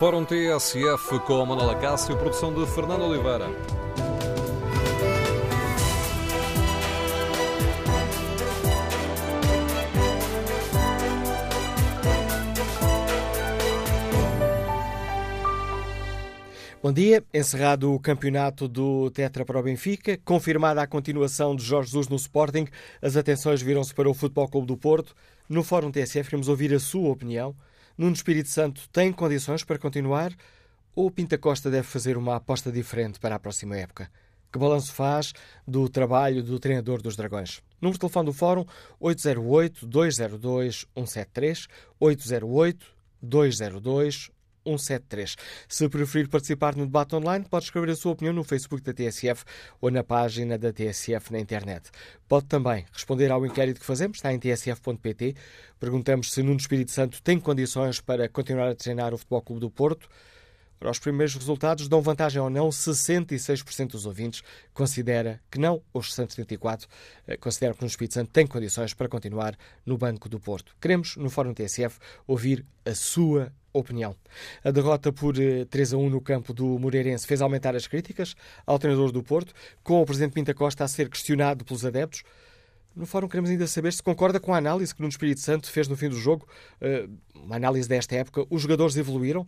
Fórum TSF com Manuela Cássio, produção de Fernando Oliveira. Bom dia. Encerrado o campeonato do Tetra para o Benfica, confirmada a continuação de Jorge Jesus no Sporting, as atenções viram-se para o Futebol Clube do Porto. No Fórum TSF queremos ouvir a sua opinião. Nuno Espírito Santo tem condições para continuar ou Pinta Costa deve fazer uma aposta diferente para a próxima época? Que balanço faz do trabalho do treinador dos Dragões? Número de telefone do Fórum 808-202-173, 808-202-173. 173. Se preferir participar no debate online, pode escrever a sua opinião no Facebook da TSF ou na página da TSF na internet. Pode também responder ao inquérito que fazemos, está em tsf.pt. Perguntamos se Nuno Espírito Santo tem condições para continuar a treinar o Futebol Clube do Porto. Para os primeiros resultados, dão vantagem ou não, 66% dos ouvintes considera que não, os 634 eh, consideram que o Espírito Santo tem condições para continuar no Banco do Porto. Queremos, no Fórum TSF, ouvir a sua opinião. A derrota por 3 eh, a 1 no campo do Moreirense fez aumentar as críticas ao treinador do Porto, com o presidente Pinta Costa a ser questionado pelos adeptos. No fórum queremos ainda saber se concorda com a análise que Nuno Espírito Santo fez no fim do jogo, eh, uma análise desta época. Os jogadores evoluíram?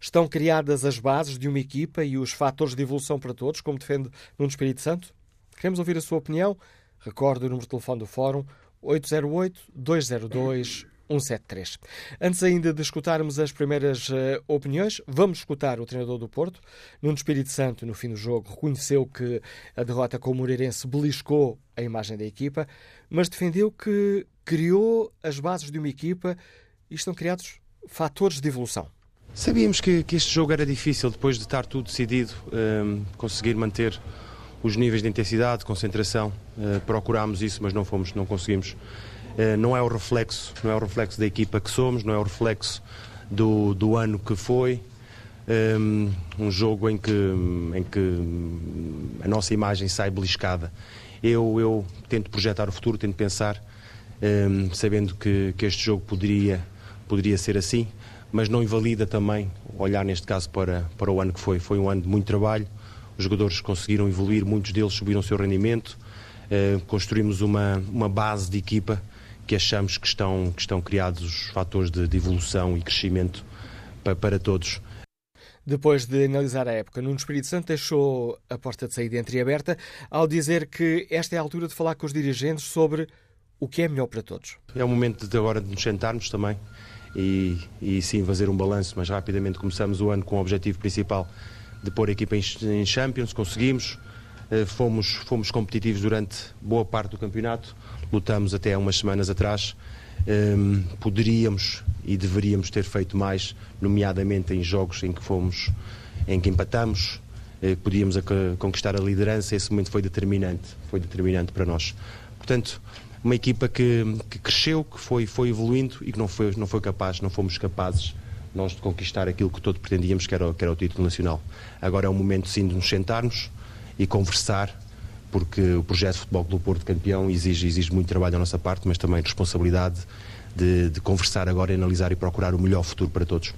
Estão criadas as bases de uma equipa e os fatores de evolução para todos, como defende Nuno Espírito Santo? Queremos ouvir a sua opinião. Recorde o número de telefone do Fórum 808 202 173. Antes ainda de escutarmos as primeiras uh, opiniões, vamos escutar o treinador do Porto. Nuno Espírito Santo, no fim do jogo, reconheceu que a derrota com o Moreirense beliscou a imagem da equipa, mas defendeu que criou as bases de uma equipa e estão criados fatores de evolução. Sabíamos que, que, este jogo era difícil, depois de estar tudo decidido, um, ehm, conseguir manter os níveis de intensidade, de concentração. Uh, procurámos isso, mas não fomos, não conseguimos. Uh, não é o reflexo, não é o reflexo da equipa que somos, não é o reflexo do, do ano que foi. Um, ehm, um jogo em que, em que a nossa imagem sai beliscada. Eu, eu tento projetar o futuro, tento pensar, um, ehm, sabendo que, que este jogo poderia, poderia ser assim mas não invalida também olhar neste caso para, para o ano que foi. Foi um ano de muito trabalho, os jogadores conseguiram evoluir, muitos deles subiram o seu rendimento, eh, construímos uma, uma base de equipa que achamos que estão, que estão criados os fatores de, de evolução e crescimento para, para todos. Depois de analisar a época, Nuno Espírito Santo deixou a porta de saída entreaberta ao dizer que esta é a altura de falar com os dirigentes sobre o que é melhor para todos. É o momento de agora de nos sentarmos também e, e sim fazer um balanço, mas rapidamente começamos o ano com o objetivo principal de pôr a equipa em, Champions, conseguimos, fomos, fomos competitivos durante boa parte do campeonato, lutamos até há umas semanas atrás, um, poderíamos e deveríamos ter feito mais, nomeadamente em jogos em que fomos, em que empatamos, eh, podíamos conquistar a liderança, esse momento foi determinante, foi determinante para nós. Portanto, uma equipa que, que cresceu, que foi, foi evoluindo e que não foi, não foi capaz, não fomos capazes nós de conquistar aquilo que todos pretendíamos, que era, que era o título nacional. Agora é o momento sim de nos sentarmos e conversar, porque o projeto de Futebol do Porto campeão exige, exige muito trabalho da nossa parte, mas também responsabilidade de, de conversar agora, analisar e procurar o melhor futuro para todos.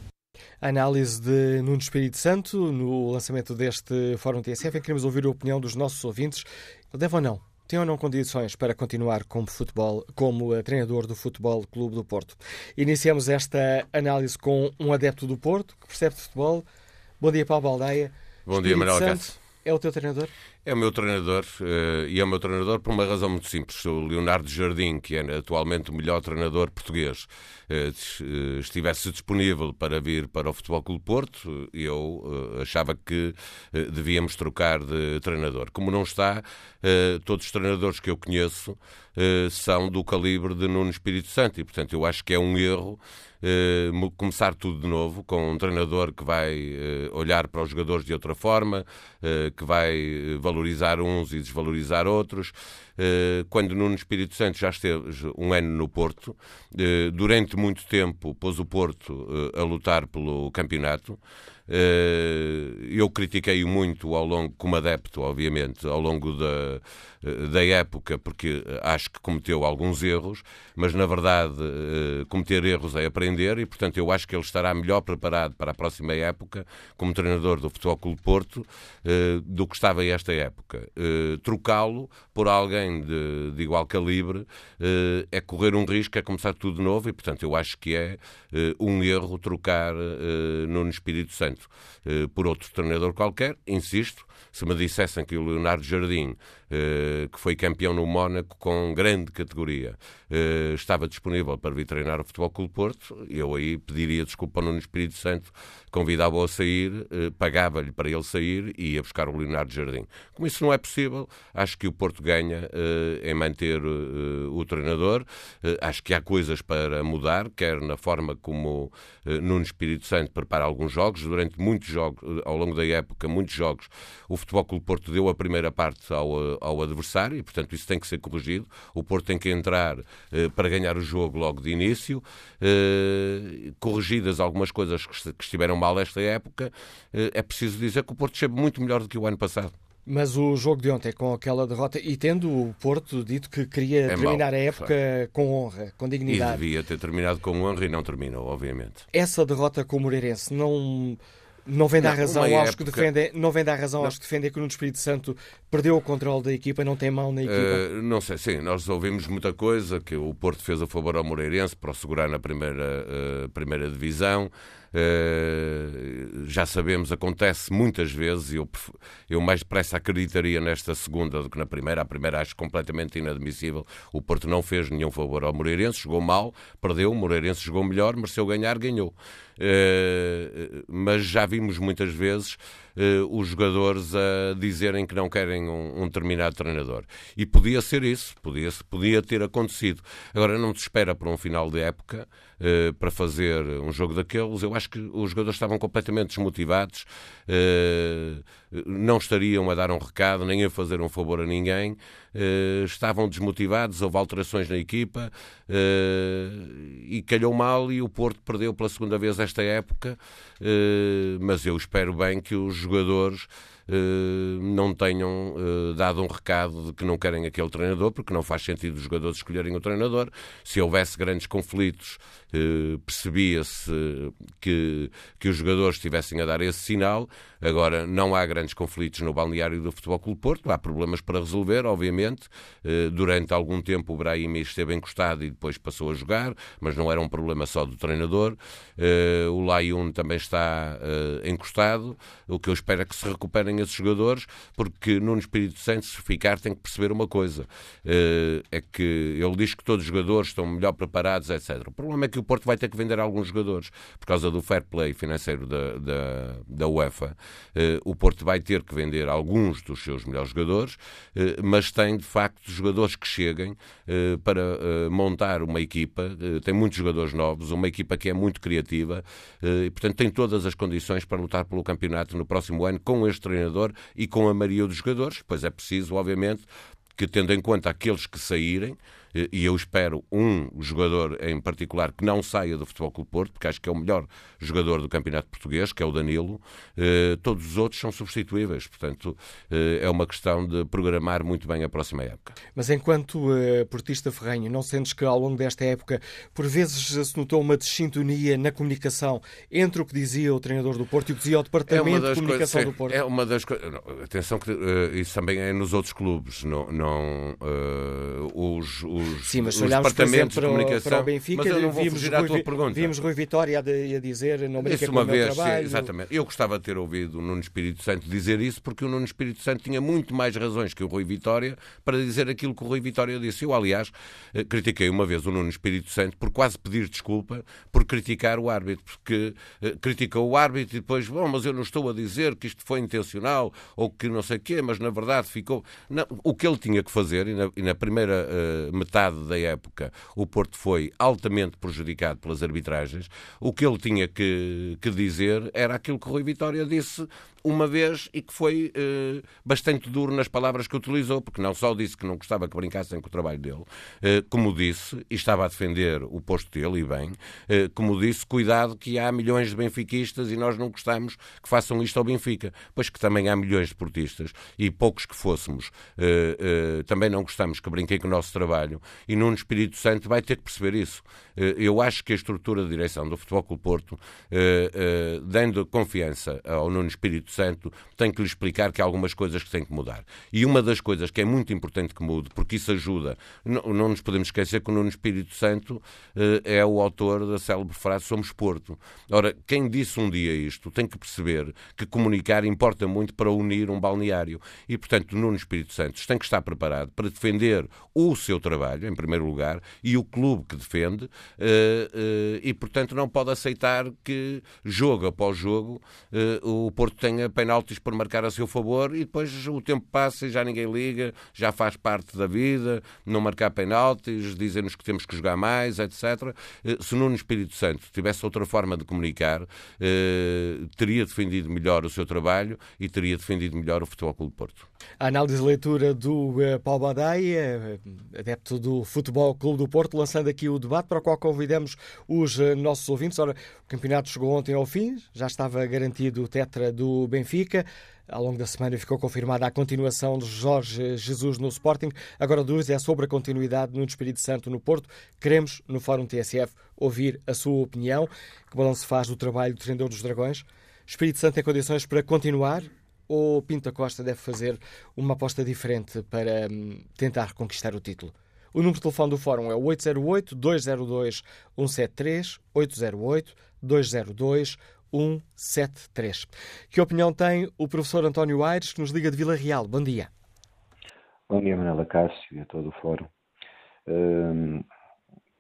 A análise de Nuno Espírito Santo no lançamento deste Fórum TSF, em que queremos ouvir a opinião dos nossos ouvintes. Deve ou não tem ou não condições para continuar como, futebol, como treinador do Futebol Clube do Porto? Iniciamos esta análise com um adepto do Porto que percebe de futebol. Bom dia, Paulo Baldeia. Bom dia, Manuel Cássio. É o teu treinador? É o meu treinador uh, e é o meu treinador por uma razão muito simples. O Leonardo Jardim, que é atualmente o melhor treinador português, uh, estivesse disponível para vir para o Futebol Clube Porto, eu achava que devíamos trocar de treinador. Como não está, todos os treinadores que eu conheço são do calibre de Nuno Espírito Santo e, portanto, eu acho que é um erro uh, começar tudo de novo, com um treinador que vai uh, olhar para os jogadores de outra forma, uh, que vai valorizar valorizar uns e desvalorizar outros. Quando Nuno Espírito Santo já esteve um ano no Porto, durante muito tempo pôs o Porto a lutar pelo campeonato. Eu critiquei-o muito ao longo, como adepto, obviamente, ao longo da, da época, porque acho que cometeu alguns erros, mas na verdade cometer erros é aprender e, portanto, eu acho que ele estará melhor preparado para a próxima época como treinador do Futebol Clube Porto do que estava esta época. Trocá-lo por alguém de, de igual calibre é correr um risco, é começar tudo de novo e, portanto, eu acho que é um erro trocar no Espírito Santo por outro treinador qualquer, insisto, se me dissessem que o Leonardo Jardim, eh, que foi campeão no Mónaco com grande categoria, eh, estava disponível para vir treinar o Futebol Clube Porto, eu aí pediria desculpa ao Nuno Espírito Santo, convidava-o a sair, eh, pagava-lhe para ele sair e ia buscar o Leonardo Jardim. Como isso não é possível, acho que o Porto ganha em manter o treinador. Acho que há coisas para mudar, quer na forma como Nuno Espírito Santo prepara alguns jogos. Durante muitos jogos, ao longo da época, muitos jogos, o Futebol Clube Porto deu a primeira parte ao, ao adversário e, portanto, isso tem que ser corrigido. O Porto tem que entrar eh, para ganhar o jogo logo de início. Eh, corrigidas algumas coisas que, que, estiveram mal esta época, eh, é preciso dizer que o Porto esteve muito melhor do que o ano passado. Mas o jogo de ontem, com aquela derrota, e tendo o Porto dito que queria é terminar mal, a época com honra, com dignidade. E devia ter terminado com honra e não terminou, obviamente. Essa derrota com o Moreirense não não vem dar razão aos época... que defendem, não vem dar razão não. aos que defendem que o Nuno Espírito Santo perdeu o controle da equipa, não tem mão na equipa. Uh, não sei, sim, nós ouvimos muita coisa que o Porto fez a favor ao Moreirense para o segurar na primeira, uh, primeira divisão. Uh, já sabemos, acontece muitas vezes, e eu, eu mais depressa acreditaria nesta segunda do que na primeira. A primeira acho completamente inadmissível. O Porto não fez nenhum favor ao Moreirense, jogou mal, perdeu, o Moreirense jogou melhor, mas se eu ganhar, ganhou. Uh, mas já vimos muitas vezes uh, os jogadores a dizerem que não querem um, um, determinado treinador. E podia ser isso, podia, podia ter acontecido. Agora, não se espera para um final de época para fazer um jogo daqueles. Eu acho que os jogadores estavam completamente desmotivados, não estariam a dar um recado, nem a fazer um favor a ninguém. estavam desmotivados, houve alterações na equipa e calhou mal e o Porto perdeu pela segunda vez esta época. mas eu espero bem que os jogadores eh, não tenham eh, dado um recado de que não querem aquele treinador, porque não faz sentido os jogadores escolherem o treinador. Se houvesse grandes conflitos, eh, percebia-se que, que os jogadores estivessem a dar esse sinal. Agora, não há grandes conflitos no balneário do Futebol Clube Porto, há problemas para resolver, obviamente. Durante algum tempo o Brahimi esteve encostado e depois passou a jogar, mas não era um problema só do treinador. O Layun também está encostado. O que eu espero é que se recuperem esses jogadores, porque Nuno Espírito Santo, se ficar, tem que perceber uma coisa: eh, é que ele diz que todos os jogadores estão melhor preparados, etc. O problema é que o Porto vai ter que vender alguns jogadores por causa do fair play financeiro da, da, da UEFA. Eh, o Porto vai ter que vender alguns dos seus melhores jogadores, eh, mas tem de facto jogadores que cheguem para montar uma equipa. Tem muitos jogadores novos, uma equipa que é muito criativa e, portanto, tem todas as condições para lutar pelo campeonato no próximo ano com este treinador e com a maioria dos jogadores. Pois é preciso, obviamente, que tendo em conta aqueles que saírem, e eu espero um jogador em particular que não saia do Futebol Clube Porto, porque acho que é o melhor jogador do Campeonato Português, que é o Danilo. Eh, todos os outros são substituíveis, portanto eh, é uma questão de programar muito bem a próxima época. Mas enquanto uh, portista ferrenho, não sentes que ao longo desta época, por vezes se notou uma desintonia na comunicação entre o que dizia o treinador do Porto e o que dizia o Departamento é de Comunicação coisas, do Porto? É uma das coisas. Atenção que isso também é nos outros clubes. Não, não uh, os, os os, Sim, mas os olharmos, departamentos exemplo, de comunicação. Para o Benfica, mas eu não vou vimos, fugir à tua pergunta. Vimos Rui Vitória a, dizer não brinca isso uma vez, sim, exatamente. Eu gostava de ter ouvido o Nuno Espírito Santo dizer isso, porque o Nuno Espírito Santo tinha muito mais razões que o Rui Vitória para dizer aquilo que o Rui Vitória disse. Eu, aliás, eh, critiquei uma vez o Nuno Espírito Santo por quase pedir desculpa por criticar o árbitro, porque uh, criticou o árbitro e depois, bom, mas eu não estou a dizer que isto foi intencional ou que não sei o quê, mas na verdade ficou. Não, o que ele tinha que fazer, e na, e na primeira uh, metade metade da época, o Porto foi altamente prejudicado pelas arbitragens. O que ele tinha que, que dizer era aquilo que o Rui Vitória disse uma vez e que foi eh, bastante duro nas palavras que utilizou, porque não só disse que não gostava que brincassem com o trabalho dele, eh, como disse, e estava a defender o posto dele, e bem, eh, como disse, cuidado que há milhões de benfiquistas e nós não gostamos que façam isto ao Benfica, pois que também há milhões de portistas e poucos que fôssemos, também não gostamos que brinquem com o nosso trabalho, e Nuno Espírito Santo vai ter que perceber isso. eu acho que a estrutura de direção do Futebol Clube Porto, dando confiança ao Nuno Espírito Santo, tem que lhe explicar que há algumas coisas que têm que mudar. E uma das coisas que é muito importante que mude, porque isso ajuda, não, não nos podemos esquecer que o Nuno Espírito Santo eh, é o autor da célebre frase Somos Porto. Ora, quem disse um dia isto tem que perceber que comunicar importa muito para unir um balneário. E, portanto, Nuno Espírito Santo tem que estar preparado para defender o seu trabalho, em primeiro lugar, e o clube que defende, eh, eh, e, portanto, não pode aceitar que, jogo após jogo, o Porto tenha penaltis por marcar a seu favor e depois o tempo passa e já ninguém liga, já faz parte da vida, não marcar penaltis, dizem-nos que temos que jogar mais, etc. Eh, se Nuno Espírito Santo tivesse outra forma de comunicar, eh, teria defendido melhor o seu trabalho e teria defendido melhor o Futebol Clube Porto. A análise e leitura do eh, Paulo Badai, adepto do Futebol Clube do Porto, lançando aqui o debate para o qual convidamos os nossos ouvintes. Ora, o campeonato chegou ontem ao fim, já estava garantido o tetra do Benfica. Ao longo da semana ficou confirmada a continuação de Jorge Jesus no Sporting. Agora a dúvida é sobre a continuidade no Espírito Santo no Porto. Queremos, no Fórum TSF, ouvir a sua opinião. Que balanço faz do trabalho do treinador dos Dragões? Espírito Santo tem condições para continuar ou Pinta Costa deve fazer uma aposta diferente para hum, tentar conquistar o título? O número de telefone do Fórum é 808-202-173, 808-202-173. 173. Que opinião tem o professor António Aires, que nos liga de Vila Real? Bom dia. Bom dia, Manela Cássio e a todo o fórum. Hum,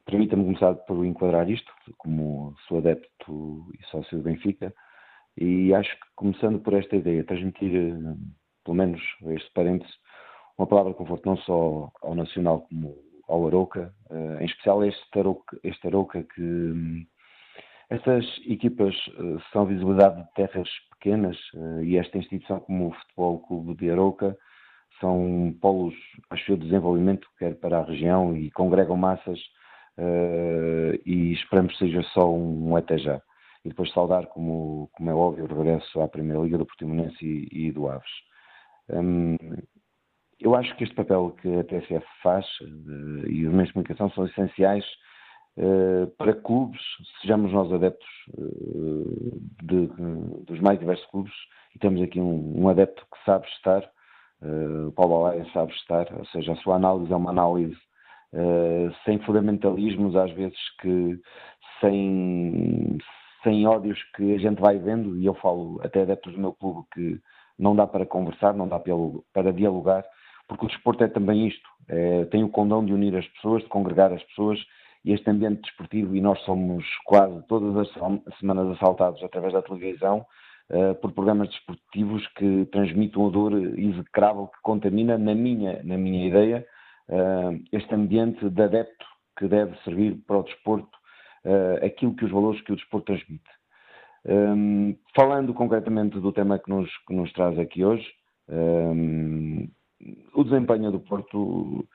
Permita-me começar por enquadrar isto, como sou adepto e sócio do Benfica, e acho que começando por esta ideia, transmitir, hum, pelo menos este parênteses, uma palavra de conforto não só ao Nacional como ao Aroca, hum, em especial este Aroca, este Aroca que hum, estas equipas uh, são visibilidade de terras pequenas uh, e esta instituição, como o Futebol Clube de Arouca, são polos, acho eu, de desenvolvimento, quer para a região e congregam massas uh, e esperamos que seja só um, até já. E depois saudar, como, como é óbvio, o regresso à Primeira Liga do Portimonense e, e do Aves. Um, eu acho que este papel que a TSF faz e os meios de comunicação são essenciais eh, para clubes, sejamos nós adeptos uh, de, de, dos mais diversos clubes, e temos aqui um, um adepto que sabe estar, uh, o Paulo Alaia sabe estar, ou seja, a sua análise é uma análise sem fundamentalismos, às vezes que sem, sem ódios que a gente vai vendo, e eu falo até adeptos do meu clube que não dá para conversar, não dá para dialogar, porque o desporto é também isto, é, tem o condão de unir as pessoas, de congregar as pessoas este ambiente desportivo, e nós somos quase todas as semanas assaltados através da televisão uh, por programas desportivos que transmitem um odor execrável que contamina, na minha, na minha ideia, uh, este ambiente de adepto que deve servir para o desporto uh, aquilo que os valores que o desporto transmite. Um, falando concretamente do tema que nos, que nos traz aqui hoje, um, o desempenho do Porto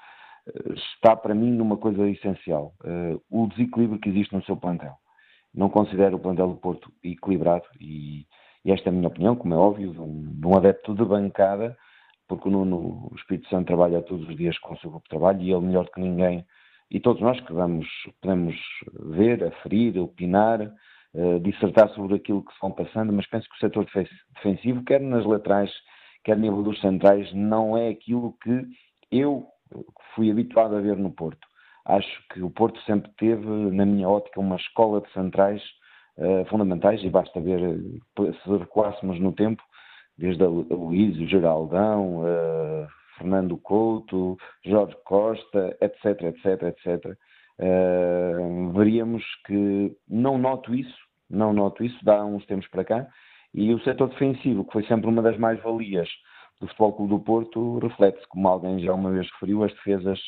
está para mim numa coisa essencial: uh, o desequilíbrio que existe no seu plantel. Não considero o plantel do Porto equilibrado e, e esta é a minha opinião, como é óbvio, de um, de um adepto de bancada, porque o Nuno o Espírito Santo trabalha todos os dias com o seu grupo de trabalho e ele melhor do que ninguém, e todos nós que vamos, podemos ver, aferir, opinar, uh, dissertar sobre aquilo que se vão passando, mas penso que o setor defensivo, quer nas laterais, quer no nível dos centrais, não é aquilo que eu fui habituado a ver no Porto. Acho que o Porto sempre teve, na minha ótica, uma escola de centrais uh, fundamentais, e basta ver, eh, se recuássemos no tempo, desde a o Geraldão, uh, Fernando Couto, Jorge Costa, etc, etc, etc. Uh, veríamos que não noto isso, não noto isso, dá uns tempos para cá, e o setor defensivo, que foi sempre uma das mais-valias do Futebol Clube do Porto reflete-se, como alguém já uma vez referiu, as defesas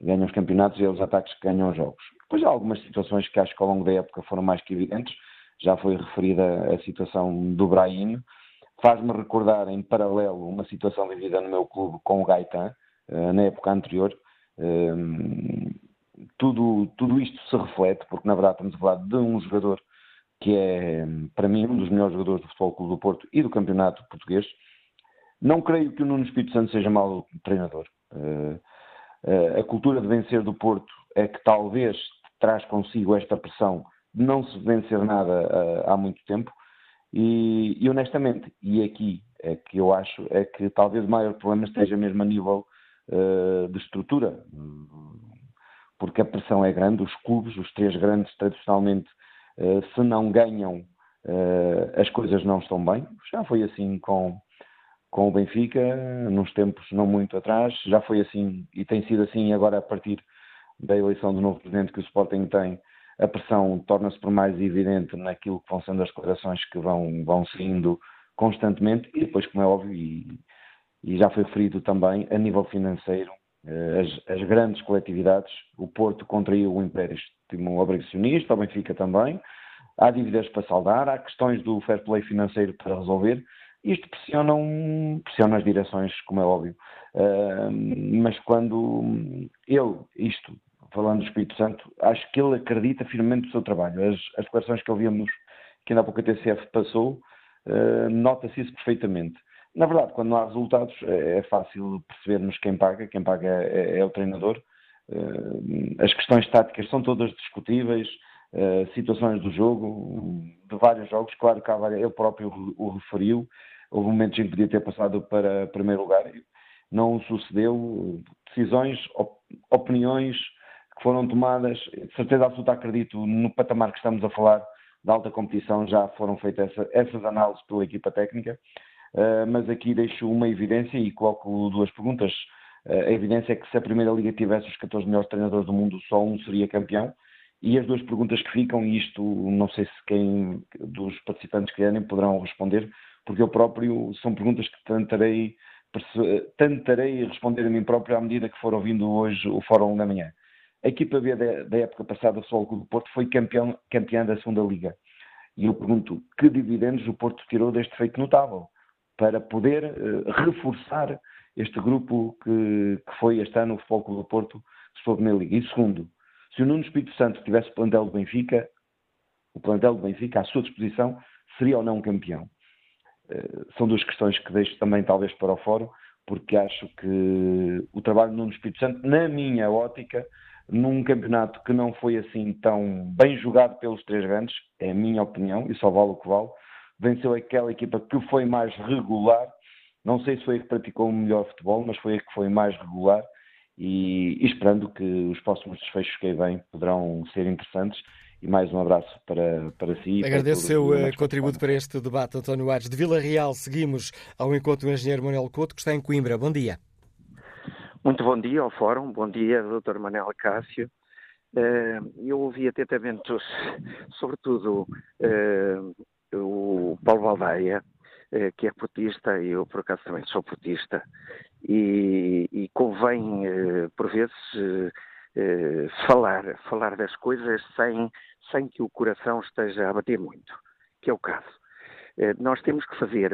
ganham os campeonatos e os ataques que ganham os jogos. Depois há algumas situações que acho que ao longo da época foram mais que evidentes. Já foi referida a situação do Brahim. Faz-me recordar em paralelo uma situação vivida no meu clube com o Gaetan, eh, na época anterior. Ehm, tudo, tudo isto se reflete, porque na verdade estamos a falar de um jogador que é, para mim, um dos melhores jogadores do Futebol Clube do Porto e do Campeonato Português. Não creio que o Nuno Espírito Santo seja mau treinador. Eh, eh, a cultura de vencer do Porto é que talvez traz consigo esta pressão de não se vencer nada há muito tempo. E, e, honestamente, e aqui é que eu acho, é que talvez o maior problema esteja mesmo a nível uh, de estrutura, porque a pressão é grande, os clubes, os três grandes, tradicionalmente, uh, se não ganham, uh, as coisas não estão bem. Já foi assim com, com o Benfica, nos tempos não muito atrás, já foi assim e tem sido assim agora a partir da eleição do novo presidente que o Sporting tem a pressão torna-se por mais evidente naquilo que vão sendo as declarações que vão, vão saindo constantemente. E depois, como é óbvio, e, e já foi referido também, a nível financeiro, eh, as, as, grandes coletividades, o Porto contraiu o empréstimo obrigacionista, o Benfica também, há dívidas para saldar, há questões do fair play financeiro para resolver, isto pressiona, pressiona as direções, como é óbvio. Uh, mas quando ele, isto, falando do Espírito Santo, acho que ele acredita firmemente no seu trabalho. As, as declarações que ouvimos, que ainda há pouco a TCF passou, uh, nota-se isso perfeitamente. Na verdade, quando não há resultados, é, é fácil percebermos quem paga. Quem paga é, é o treinador. Uh, as questões táticas são todas discutíveis. Uh, situações do jogo, de vários jogos, claro que há várias, ele próprio o referiu. Houve momentos em que podia ter passado para primeiro lugar, não sucedeu. Decisões, op, opiniões, que foram tomadas, de certeza absoluta acredito, no patamar que estamos a falar da alta competição, já foram feitas essa, essas análises pela equipa técnica, uh, mas aqui deixo uma evidência e coloco duas perguntas. Uh, a evidência é que se a Primeira Liga tivesse os 14 melhores treinadores do mundo, só um seria campeão. E as duas perguntas que ficam, e isto não sei se quem dos participantes querem poderão responder, porque eu próprio são perguntas que tentarei, tentarei responder a mim próprio à medida que for ouvindo hoje o Fórum da Manhã. A equipa B da, época passada, o Clube do Porto, foi campeão, campeã da segunda Liga. E eu pergunto, que dividendos o Porto tirou deste feito notável para poder uh, reforçar este grupo que, que, foi este ano o Futebol do Porto, se Primeira Liga? E segundo, se o Nuno Espírito Santo tivesse o plantel do Benfica, o plantel do Benfica à sua disposição, seria ou não campeão? Uh, são duas questões que deixo também talvez para o fórum, porque acho que o trabalho do Nuno Espírito Santo, na minha ótica, num campeonato que não foi assim tão bem jogado pelos três grandes, é a minha opinião, e só vale o que vale, venceu aquela equipa que foi mais regular, não sei se foi a que praticou o melhor futebol, mas foi a que foi mais regular, e, e esperando que os próximos desfechos que aí vêm poderão ser interessantes, e mais um abraço para, para si. Agradeço o seu eh, contributo para este debate, António Aires. De Vila Real, seguimos ao encontro do engenheiro Manuel Couto, que está em Coimbra. Bom dia. Muito bom dia ao Fórum, bom dia, Dr. Manuel Cássio. Eh, eu ouvi atentamente, sobretudo, eh, o Paulo Baldaia, eh, que é portista, e eu por acaso também sou portista, e, e convém, por vezes, falar, falar das coisas sem, sem que o coração esteja a bater muito, que é o caso. Nós temos que fazer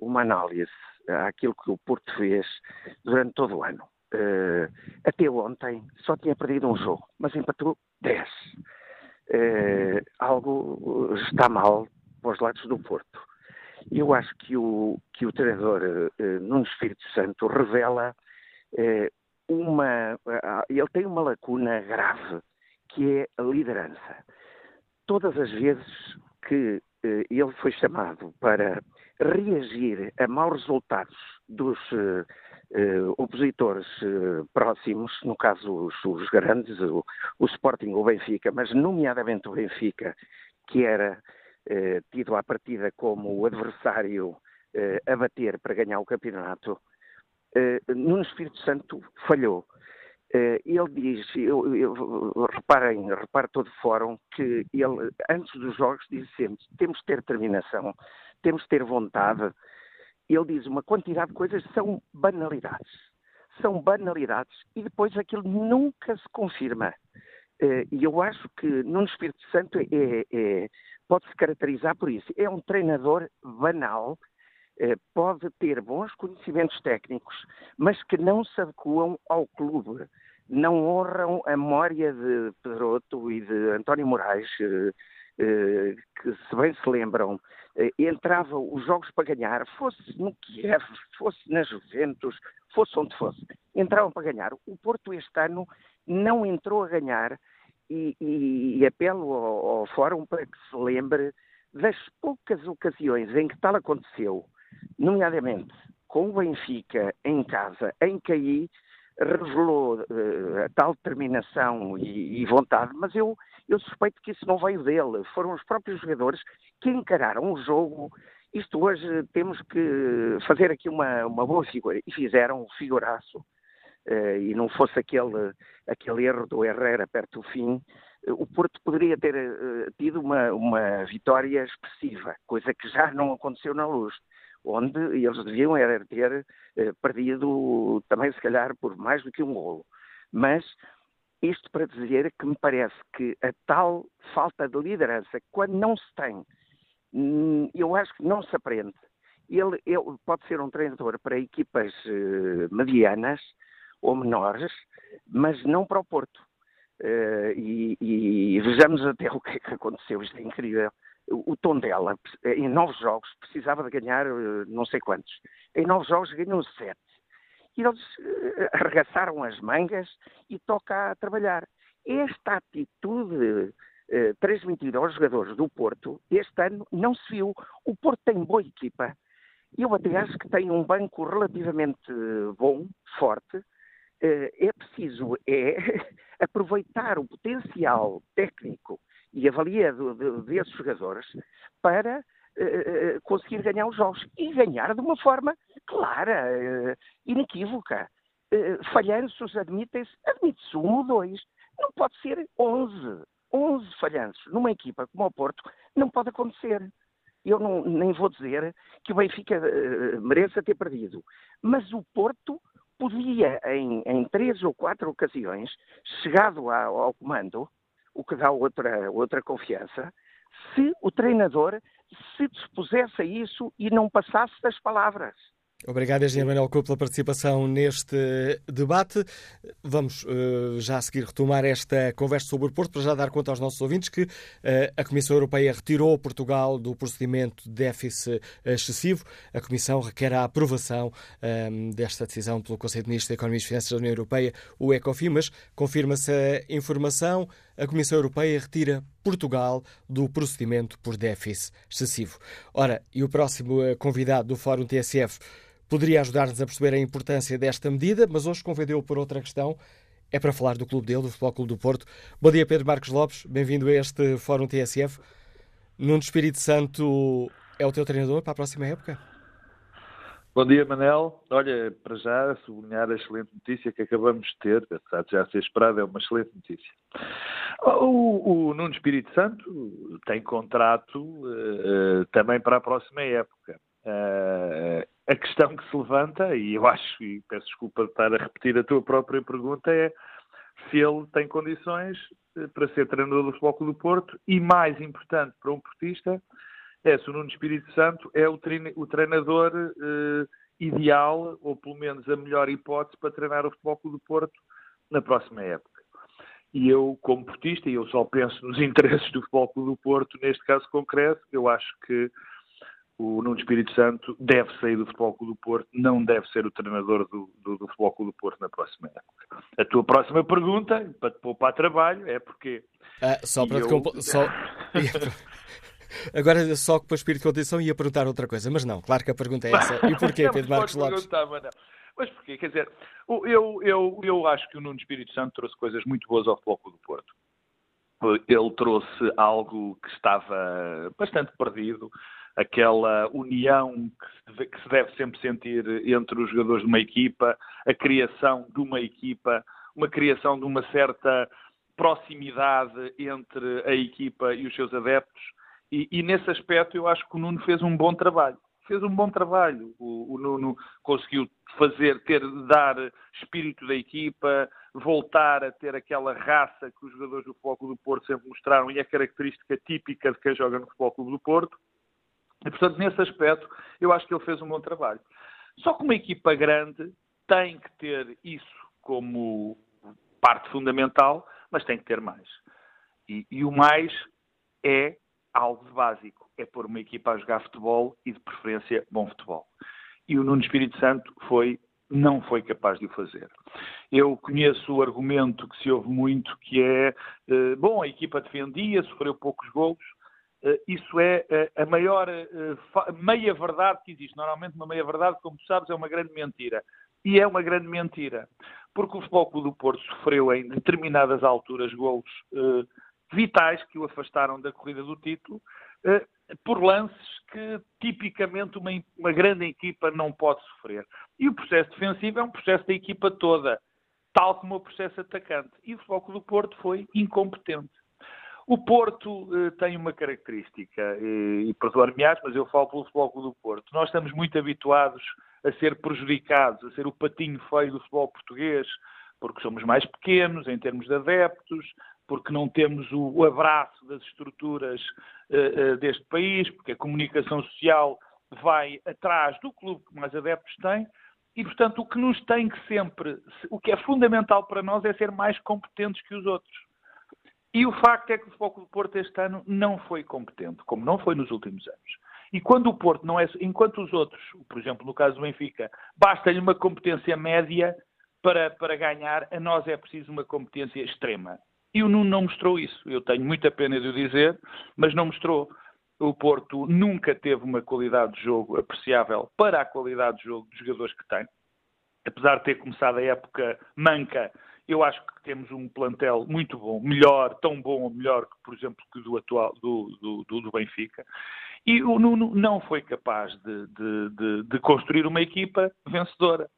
uma análise àquilo que o Porto fez durante todo o ano uh, até ontem só tinha perdido um jogo, mas empatou 10. Uh, eh, algo está mal para os lados do Porto. Eu acho que o, que o treinador Nuno Espírito Santo revela uma. Uh, ele tem uma lacuna grave, que é a liderança. Todas as vezes que ele foi chamado para reagir a maus resultados dos uh, opositores uh, próximos, no caso os, os grandes, o, o, Sporting ou o Benfica, mas nomeadamente o Benfica, que era uh, tido à partida como o adversário a bater para ganhar o campeonato, uh, Nuno Espírito Santo falhou. ele diz, eu, eu, reparem, repare todo o fórum, que ele, antes dos jogos, diz sempre, temos que ter determinação, temos que ter vontade, ele diz uma quantidade de coisas que são banalidades. são banalidades e depois aquilo nunca se confirma. Eh, e eu acho que Nuno Espírito Santo é, é, pode-se caracterizar por isso. É um treinador banal, pode ter bons conhecimentos técnicos, mas que não se adequam ao clube. Não honram a memória de Pedroto e de António Moraes, eh, que se bem se lembram, entravam os jogos para ganhar, fosse no Kiev, fosse na Juventus, fosse onde fosse, entravam para ganhar. O Porto este ano não entrou a ganhar e, e, e apelo ao, ao, Fórum para que se lembre das poucas ocasiões em que tal aconteceu, nomeadamente com o Benfica em casa, em que aí revelou uh, tal determinação e, e, vontade, mas eu, eu suspeito que isso não veio dele. Foram os próprios jogadores que encararam o jogo. Isto hoje temos que fazer aqui uma, uma boa figura. E fizeram um figuraço uh, e não fosse aquele, aquele erro do Herrera perto do fim, uh, o Porto poderia ter uh, tido uma, uma vitória expressiva, coisa que já não aconteceu na luz, onde eles deviam era ter perdido também, se calhar, por mais do que um golo. Mas isto para dizer que me parece que a tal falta de liderança, quando não se tem, hum, eu acho que não se aprende. Ele, ele pode ser um treinador para equipas medianas, ou menores, mas não para o Porto. Uh, e, e, vejamos até o que é que aconteceu, isto é incrível. O, tom dela, em nove jogos, precisava de ganhar uh, não sei quantos. Em nove jogos ganhou sete. E eles uh, arregaçaram as mangas e toca a trabalhar. Esta atitude transmitida aos jogadores do Porto, este ano não se viu. O Porto tem boa equipa. Eu até acho que tem um banco relativamente bom, forte, eh, é preciso é aproveitar o potencial técnico e avaliado desses jogadores para uh, conseguir ganhar os jogos e ganhar de uma forma clara, inequívoca. Falhanços admitem-se, admite-se um ou dois, não pode ser onze. Onze falhanços numa equipa como o Porto não pode acontecer. Eu não, nem vou dizer que o Benfica mereça ter perdido, mas o Porto podia, em, em três ou quatro ocasiões, chegado ao, ao comando, o que dá outra, outra confiança, se o treinador se dispusesse a isso e não passasse das palavras. Obrigado, Engenheiro Manuel Couto, pela participação neste debate. Vamos uh, já a seguir retomar esta conversa sobre o Porto, para já dar conta aos nossos ouvintes que uh, a Comissão Europeia retirou Portugal do procedimento de déficit excessivo. A Comissão requer a aprovação um, ehm, desta decisão pelo Conselho de Ministros da Economia e Finanças da União Europeia, o ECOFIN, mas confirma-se a informação, a Comissão Europeia retira Portugal do procedimento por déficit excessivo. Ora, e o próximo eh, convidado do Fórum TSF poderia ajudar-nos a perceber a importância desta medida, mas hoje convidou por outra questão. É para falar do clube dele, do Futebol Clube do Porto. Bom dia, Pedro Marcos Lopes. Bem-vindo a este Fórum TSF. Nuno Espírito Santo é o teu treinador para a próxima época? Bom dia, Manel. Olha, para já, sublinhar a excelente notícia que acabamos de ter, apesar de já ser esperado, é uma excelente notícia. O, o Nuno Espírito Santo tem contrato uh, também para a próxima época. Uh, a questão que se levanta, e eu acho, e peço desculpa de estar a repetir a tua própria pergunta, é se ele tem condições para ser treinador do Futebol do Porto e, mais importante para um portista, é se o Nuno Espírito Santo é o, treinador eh, ideal, ou pelo menos a melhor hipótese para treinar o Futebol do Porto na próxima época. E eu, como portista, e eu só penso nos interesses do Futebol do Porto, neste caso concreto, eu acho que o Nuno Espírito Santo deve sair do Futebol Clube do Porto, não deve ser o treinador do, do, do Futebol Clube do Porto na próxima época. A tua próxima pergunta, para te poupar trabalho, é porque... Ah, só para eu... te comp... só... Agora, só que para o espírito de condição ia perguntar outra coisa, mas não, claro que a pergunta é essa. E porquê, Pedro Marcos Lopes? Mas porquê? Quer dizer, eu, eu, eu acho que o Nuno Espírito Santo trouxe coisas muito boas ao Futebol do Porto. Ele trouxe algo que estava bastante perdido, aquela união que se deve sempre sentir entre os jogadores de uma equipa, a criação de uma equipa, uma criação de uma certa proximidade entre a equipa e os seus adeptos. E, e, nesse aspecto eu acho que o Nuno fez um bom trabalho. fez um bom trabalho. O, o Nuno conseguiu fazer, ter, dar espírito da equipa, voltar a ter aquela raça que os jogadores do Futebol Clube do Porto sempre mostraram e é característica típica de quem joga no Futebol Clube do Porto. E, portanto, nesse aspecto, eu acho que ele fez um bom trabalho. Só que uma equipa grande tem que ter isso como parte fundamental, mas tem que ter mais. E, e o mais é algo de básico, é pôr uma equipa a jogar futebol e, de preferência, bom futebol. E o Nuno Espírito Santo foi não foi capaz de o fazer. Eu conheço o argumento que se ouve muito, que é, eh, bom, a equipa defendia, sofreu poucos golos, eh, isso é eh, a maior meia-verdade que existe. Normalmente uma meia-verdade, como tu sabes, é uma grande mentira. E é uma grande mentira, porque o Futebol Clube do Porto sofreu em determinadas alturas golos vitais que o afastaram da corrida do título, por lances que tipicamente uma, uma, grande equipa não pode sofrer. E o processo defensivo é um processo da equipa toda, tal como o processo atacante. E o foco do Porto foi incompetente. O Porto eh, tem uma característica, e, e perdoar-me mas eu falo pelo futebol do Porto. Nós estamos muito habituados a ser prejudicados, a ser o patinho feio do futebol português, porque somos mais pequenos em termos de adeptos, porque não temos o, abraço das estruturas uh, uh, deste país, porque a comunicação social vai atrás do clube que mais adeptos tem, e, portanto, o que nos tem que sempre, o que é fundamental para nós é ser mais competentes que os outros. E o facto é que o Futebol do Porto este ano não foi competente, como não foi nos últimos anos. E quando o Porto não é, enquanto os outros, por exemplo, no caso do Benfica, basta-lhe uma competência média para, para ganhar, a nós é preciso uma competência extrema. E o Nuno não mostrou isso. Eu tenho muita pena de o dizer, mas não mostrou. O Porto nunca teve uma qualidade de jogo apreciável para a qualidade de jogo dos jogadores que tem. Apesar de ter começado a época manca, eu acho que temos um plantel muito bom, melhor, tão bom ou melhor que, por exemplo, que do atual do, do, do Benfica. E o Nuno não foi capaz de, de, de, de construir uma equipa vencedora.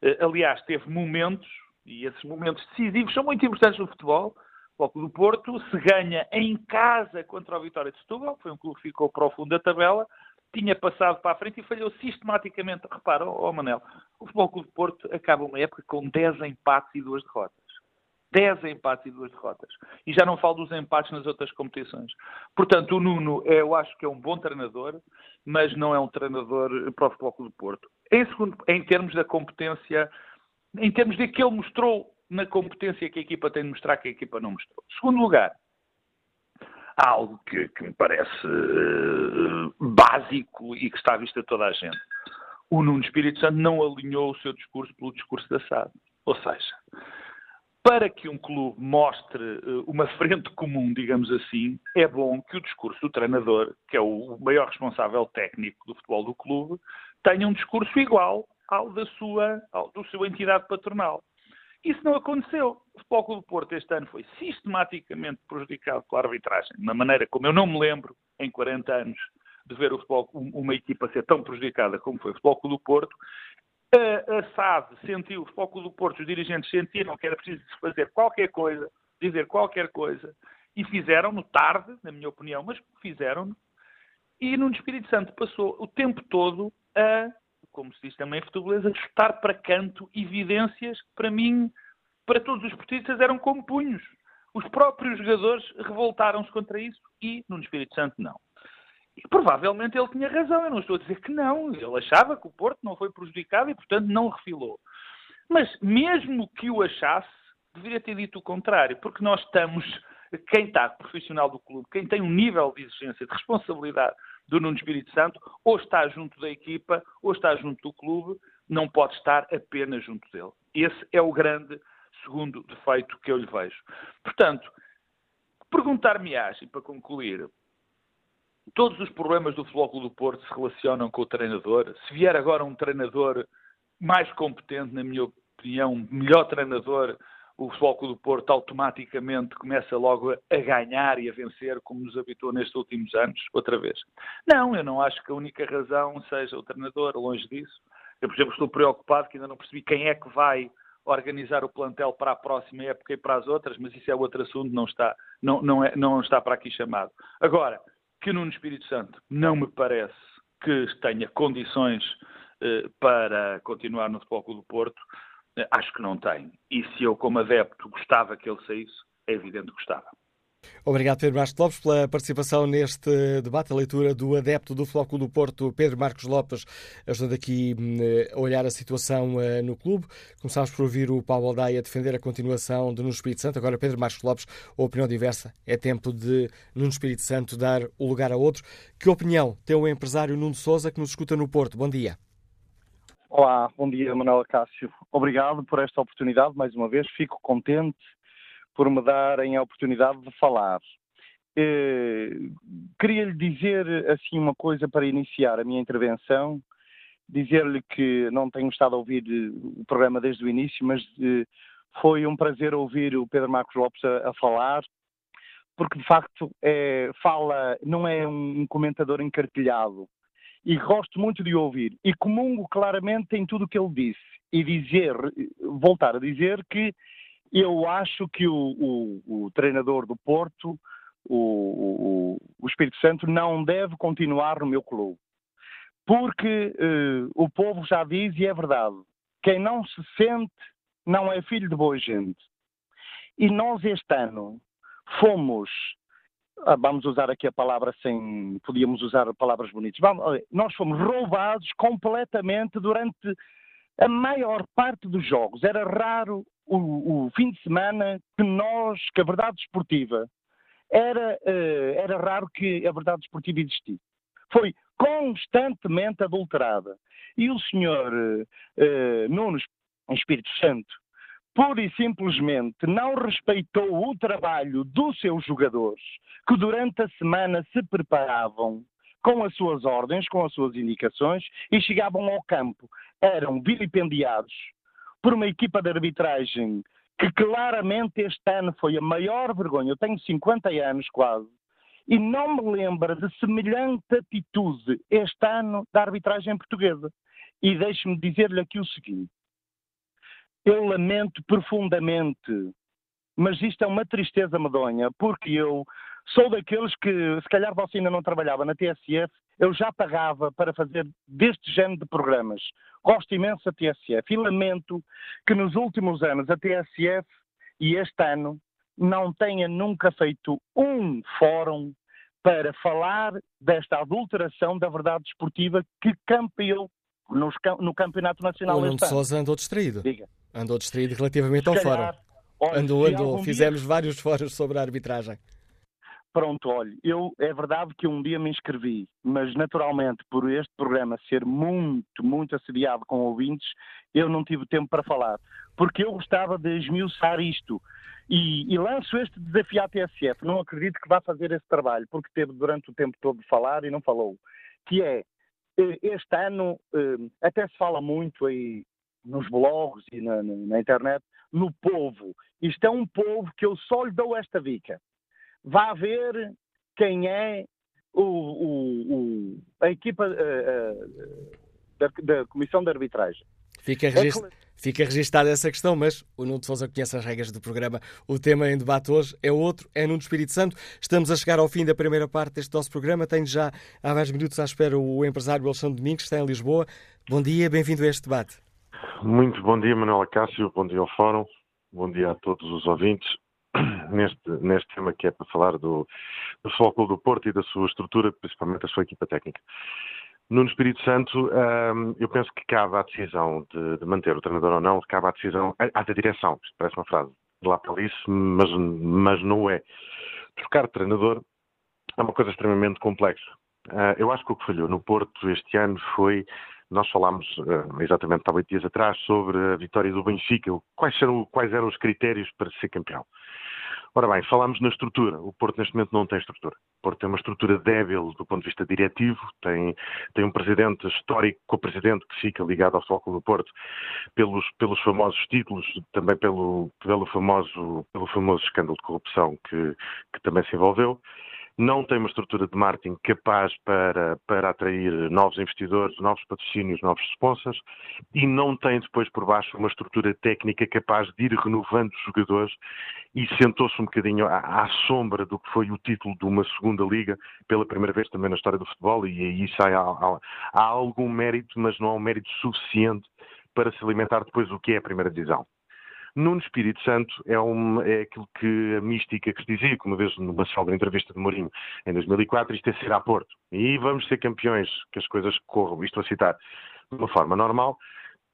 Eh, aliás, teve momentos, e esses momentos decisivos são muito importantes no futebol, o Clube do Porto, se ganha em casa contra o Vitória de Setúbal, foi um clube que ficou para o fundo da tabela, tinha passado para a frente e falhou sistematicamente. Repara, oh, oh Manel, o Futebol Clube do Porto acaba uma época com 10 empates e 2 derrotas. 10 empates e 2 derrotas. E já não falo dos empates nas outras competições. Portanto, o Nuno, é, eu acho que é um bom treinador, mas não é um treinador para o Futebol Clube do Porto. Em, segundo, em termos da competência, em termos de que ele mostrou na competência que a equipa tem de mostrar que a equipa não mostrou. Segundo lugar, há algo que, que me parece uh, básico e que está à vista de toda a gente. O Nuno Espírito Santo não alinhou o seu discurso pelo discurso da SAD. Ou seja, para que um clube mostre uh, uma frente comum, digamos assim, é bom que o discurso do treinador, que é o maior responsável técnico do futebol do clube, tenha um discurso igual ao da sua, ao, do sua entidade patronal. Isso não aconteceu. O Futebol Clube do Porto este ano foi sistematicamente prejudicado pela arbitragem, de uma maneira como eu não me lembro em 40 anos de ver futebol, uma equipa ser tão prejudicada como foi o Futebol Clube do Porto. A, a SAD sentiu, o Futebol Clube do Porto, os dirigentes sentiram que era preciso fazer qualquer coisa, dizer qualquer coisa, e fizeram-no tarde, na minha opinião, mas fizeram-no. E no Espírito Santo passou o tempo todo a como se diz também em futebolês, a chutar para canto evidências que, para mim, para todos os portistas, eram como punhos. Os próprios jogadores revoltaram-se contra isso e, no Espírito Santo, não. E provavelmente ele tinha razão, eu não estou a dizer que não. Ele achava que o Porto não foi prejudicado e, portanto, não refilou. Mas, mesmo que o achasse, deveria ter dito o contrário, porque nós estamos, quem está profissional do clube, quem tem um nível de exigência, de responsabilidade do Nuno Espírito Santo, ou está junto da equipa, ou está junto do clube, não pode estar apenas junto dele. Esse é o grande segundo defeito que eu lhe vejo. Portanto, perguntar-me-ás, e para concluir, todos os problemas do Futebol do Porto se relacionam com o treinador. Se vier agora um treinador mais competente, na minha opinião, melhor treinador, o Clube do Porto automaticamente começa logo a ganhar e a vencer, como nos habituou nestes últimos anos, outra vez. Não, eu não acho que a única razão seja o treinador, longe disso. Eu, por exemplo, estou preocupado que ainda não percebi quem é que vai organizar o plantel para a próxima época e para as outras, mas isso é outro assunto, não está, não, não, é, não está para aqui chamado. Agora, que Nuno Espírito Santo não me parece que tenha condições eh, para continuar no Clube do Porto, acho que não tem. E se eu, como adepto, gostava que ele saísse, é evidente que gostava. Obrigado, Pedro Marcos Lopes, pela participação neste debate, a leitura do adepto do Clube do Porto, Pedro Marcos Lopes, ajudando aqui hum, a olhar a situação eh, no clube. Começámos por ouvir o Paulo Aldeia defender a continuação de Nuno Espírito Santo. Agora, Pedro Marcos Lopes, opinião diversa. É tempo de Nuno Espírito Santo dar o lugar a outro. Que opinião tem o empresário Nuno Souza que nos escuta no Porto? Bom dia. Olá, bom dia, Manuel Cássio. Obrigado por esta oportunidade, mais uma vez. Fico contente por me darem a oportunidade de falar. Eh, queria lhe dizer assim uma coisa para iniciar a minha intervenção, dizer-lhe que não tenho estado a ouvir eh, o programa desde o início, mas eh, foi um prazer ouvir o Pedro Marcos Lopes a, a falar, porque de facto é, fala, não é um comentador encartilhado, e gosto muito de ouvir, e comungo claramente em tudo o que ele disse, e dizer, voltar a dizer que eu acho que o, o, o treinador do Porto, o, o, Espírito Santo, não deve continuar no meu clube. Porque uh, o povo já diz, e é verdade, quem não se sente não é filho de boa gente. E nós este ano fomos, vamos usar aqui a palavra sem, podíamos usar palavras bonitas, vamos, nós fomos roubados completamente durante a maior parte dos jogos. Era raro o, o, fim de semana que nós, que a verdade esportiva, era, uh, era raro que a verdade esportiva existisse. Foi constantemente adulterada. E o senhor uh, Nuno Espírito Santo, pura e simplesmente, não respeitou o trabalho dos seus jogadores, que durante a semana se preparavam com as suas ordens, com as suas indicações, e chegavam ao campo. Eram vilipendiados, por uma equipa de arbitragem que claramente este ano foi a maior vergonha. Eu tenho 50 anos quase e não me lembro de semelhante atitude este ano da arbitragem portuguesa. E deixe-me dizer-lhe aqui o seguinte: eu lamento profundamente, mas isto é uma tristeza medonha, porque eu sou daqueles que, se calhar você ainda não trabalhava na TSF, eu já pagava para fazer deste género de programas. Gosto imenso da TSF e lamento que nos últimos anos a TSF e este ano não tenha nunca feito um fórum para falar desta adulteração da verdade esportiva que campeou no Campeonato Nacional. O Nuno Sousa andou distraído. Diga. Andou distraído relativamente ao fórum. Andou, andou. Fizemos dia... vários fóruns sobre a arbitragem. Pronto, olha, eu é verdade que um dia me inscrevi, mas naturalmente por este programa ser muito, muito assediado com ouvintes, eu não tive tempo para falar, porque eu gostava de esmiuçar isto. E, e, lanço este desafio à TSF. Não acredito que vá fazer esse trabalho, porque teve durante o tempo todo de falar e não falou. Que é, eh, este ano, eh, até se fala muito aí nos blogs e na, na internet, no povo. Isto é um povo que eu só lhe dou esta dica vá ver quem é o, o, o, a equipa uh, uh, da, da, Comissão de Arbitragem. Fica, regist... é que... Fica registada essa questão, mas o Nuno de Sousa conhece as regras do programa. O tema em debate hoje é outro, é Nuno Espírito Santo. Estamos a chegar ao fim da primeira parte deste nosso programa. Tenho já há vários minutos à espera o empresário Alexandre Domingos, que está em Lisboa. Bom dia, bem-vindo a este debate. Muito bom dia, Manuel Cássio, bom dia ao Fórum, bom dia a todos os ouvintes neste, neste tema que é para falar do, do Futebol do Porto e da sua estrutura, principalmente da sua equipa técnica. No Espírito Santo, um, eu penso que cabe a decisão de, de, manter o treinador ou não, cabe a decisão, há da direção, isto parece uma frase de lá para isso, mas, mas não é. Trocar de treinador é uma coisa extremamente complexa. Uh, eu acho que o que falhou no Porto este ano foi nós falámos uh, exatamente há oito dias atrás sobre a vitória do Benfica, quais eram, quais eram os critérios para ser campeão. Ora bem, falámos na estrutura. O Porto neste momento não tem estrutura. O Porto tem uma estrutura débil do ponto de vista diretivo, tem, tem um presidente histórico, co-presidente que fica ligado ao Futebol do Porto pelos, pelos famosos títulos, também pelo, pelo, famoso, pelo famoso escândalo de corrupção que, que também se envolveu. Não tem uma estrutura de marketing capaz para, para atrair novos investidores, novos patrocínios, novos sponsors e não tem depois por baixo uma estrutura técnica capaz de ir renovando os jogadores e sentou-se um bocadinho à, à, sombra do que foi o título de uma segunda liga pela primeira vez também na história do futebol e aí sai, há, há, há algum mérito, mas não há um mérito suficiente para se alimentar depois o que é a primeira divisão. Nuno Espírito Santo é, um, é aquilo que a mística que se dizia, que uma vez numa célebre entrevista de Mourinho em 2004, isto é ser a Porto. E vamos ser campeões, que as coisas corram, isto a citar, de uma forma normal.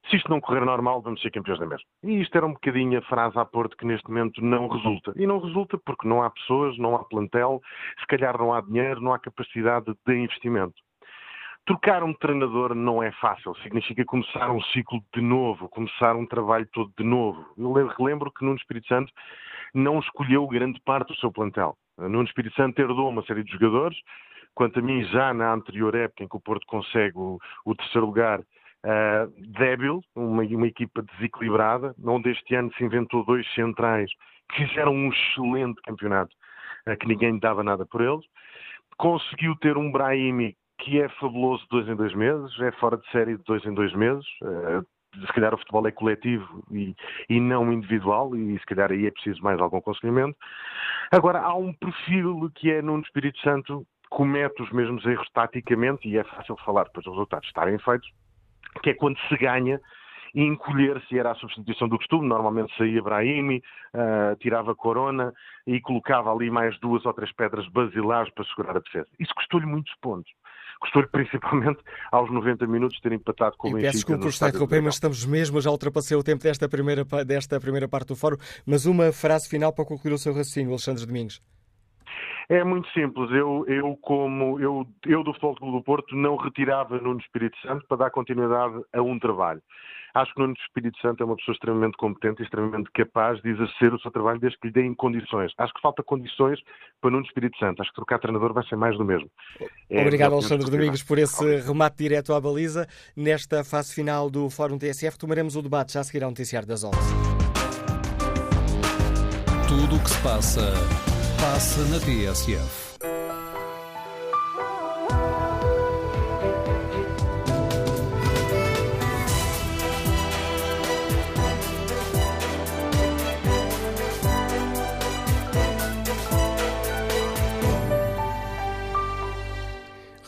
Se isto não correr normal, vamos ser campeões da mesma. E isto era um bocadinho a frase a Porto que neste momento não resulta. E não resulta porque não há pessoas, não há plantel, se calhar não há dinheiro, não há capacidade de investimento. Trocar um treinador não é fácil, significa começar um ciclo de novo, começar um trabalho todo de novo. Eu relembro que Nuno Espírito Santo não escolheu grande parte do seu plantel. Nuno Espírito Santo herdou uma série de jogadores, quanto a mim, já na anterior época em que o Porto consegue o, o terceiro lugar, uh, débil, uma, uma, equipa desequilibrada, onde este ano se inventou dois centrais que fizeram um excelente campeonato, uh, que ninguém dava nada por eles. Conseguiu ter um Brahimi que é fabuloso de dois em dois meses, é fora de série de dois em dois meses. Uh, se calhar o futebol é coletivo e, e, não individual, e se calhar aí é preciso mais algum conselhamento. Agora, há um perfil que é no Espírito Santo, comete os mesmos erros taticamente, e é fácil falar depois dos resultados estarem feitos, que é quando se ganha e encolher-se era a substituição do costume. Normalmente saía Brahimi, uh, tirava Corona e colocava ali mais duas ou três pedras basilares para segurar a defesa. Isso custou-lhe muitos pontos. Custou-lhe principalmente aos 90 minutos ter empatado com o Benfica. Peço desculpa por estar a interromper, mas estamos mesmo, já ultrapassei o tempo desta primeira, desta primeira parte do fórum, mas uma frase final para concluir o seu raciocínio, Alexandre Domingos. É muito simples. Eu, eu como eu, eu do Futebol Clube do Porto não retirava Nuno Espírito Santo para dar continuidade a um trabalho. Acho que Nuno Espírito Santo é uma pessoa extremamente competente e extremamente capaz de exercer o seu trabalho desde que lhe deem condições. Acho que falta condições para Nuno Espírito Santo. Acho que trocar treinador vai ser mais do mesmo. É Obrigado, Alexandre Domingos, por esse remate direto à baliza. Nesta fase final do Fórum TSF, tomaremos o debate já a seguir ao noticiário das 11. Tudo o que se passa, passa na TSF.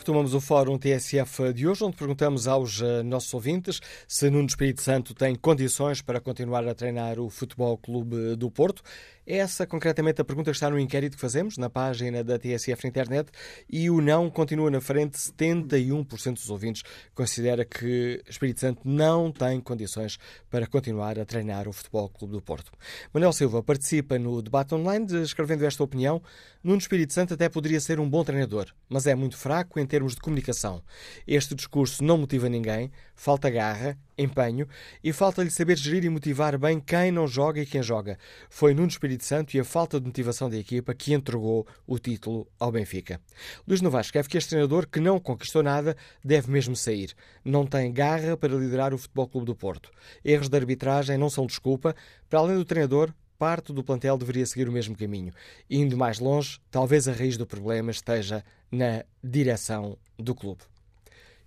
Retomamos o Fórum TSF de hoje, onde perguntamos aos uh, nossos ouvintes se Nuno Espírito Santo tem condições para continuar a treinar o Futebol Clube do Porto. Essa, concretamente, a pergunta está no inquérito que fazemos na página da TSF na internet e o não continua na frente. 71% dos ouvintes considera que Espírito Santo não tem condições para continuar a treinar o Futebol Clube do Porto. Manuel Silva participa no debate online, escrevendo esta opinião. Nuno Espírito Santo até poderia ser um bom treinador, mas é muito fraco em termos de comunicação. Este discurso não motiva ninguém, falta garra, empenho e falta-lhe saber gerir e motivar bem quem não joga e quem joga. Foi Nuno Espírito Santo e a falta de motivação da equipa que entregou o título ao Benfica. Luís Novaes escreve que este treinador, que não conquistou nada, deve mesmo sair. Não tem garra para liderar o Futebol Clube do Porto. Erros de arbitragem não são desculpa. Para além do treinador, parte do plantel deveria seguir o mesmo caminho. Indo mais longe, talvez a raiz do problema esteja na direção do clube.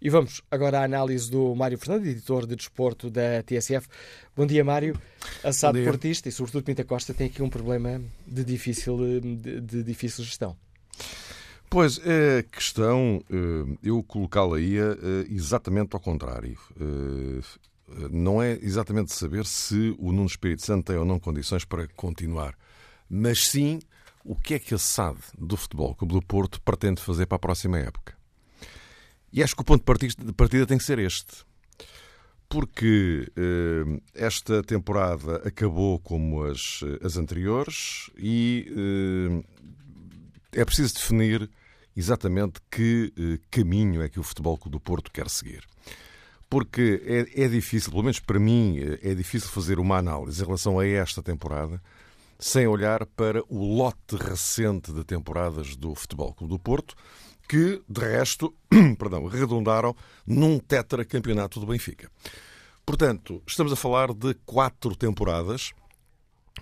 E vamos agora à análise do Mário Fernandes, editor de desporto da TSF. Bom dia, Mário. Assado portista e, sobretudo, Pinta Costa tem aqui um problema de difícil, de, de difícil gestão. Pois, é questão, eh, eu colocá-la-ia eh, exatamente ao contrário. Eh, não é exatamente saber se o Nuno Espírito Santo tem ou não condições para continuar, mas sim o que é que a SAD do Futebol Clube do Porto pretende fazer para a próxima época. E acho que o ponto de partida tem que ser este. Porque eh, esta temporada acabou como as, as anteriores e eh, é preciso definir exatamente que eh, caminho é que o Futebol Clube do Porto quer seguir. Porque é, é difícil, pelo menos para mim, é difícil fazer uma análise em relação a esta temporada sem olhar para o lote recente de temporadas do Futebol Clube do Porto, que, de resto, perdão, redundaram num tetracampeonato do Benfica. Portanto, estamos a falar de quatro temporadas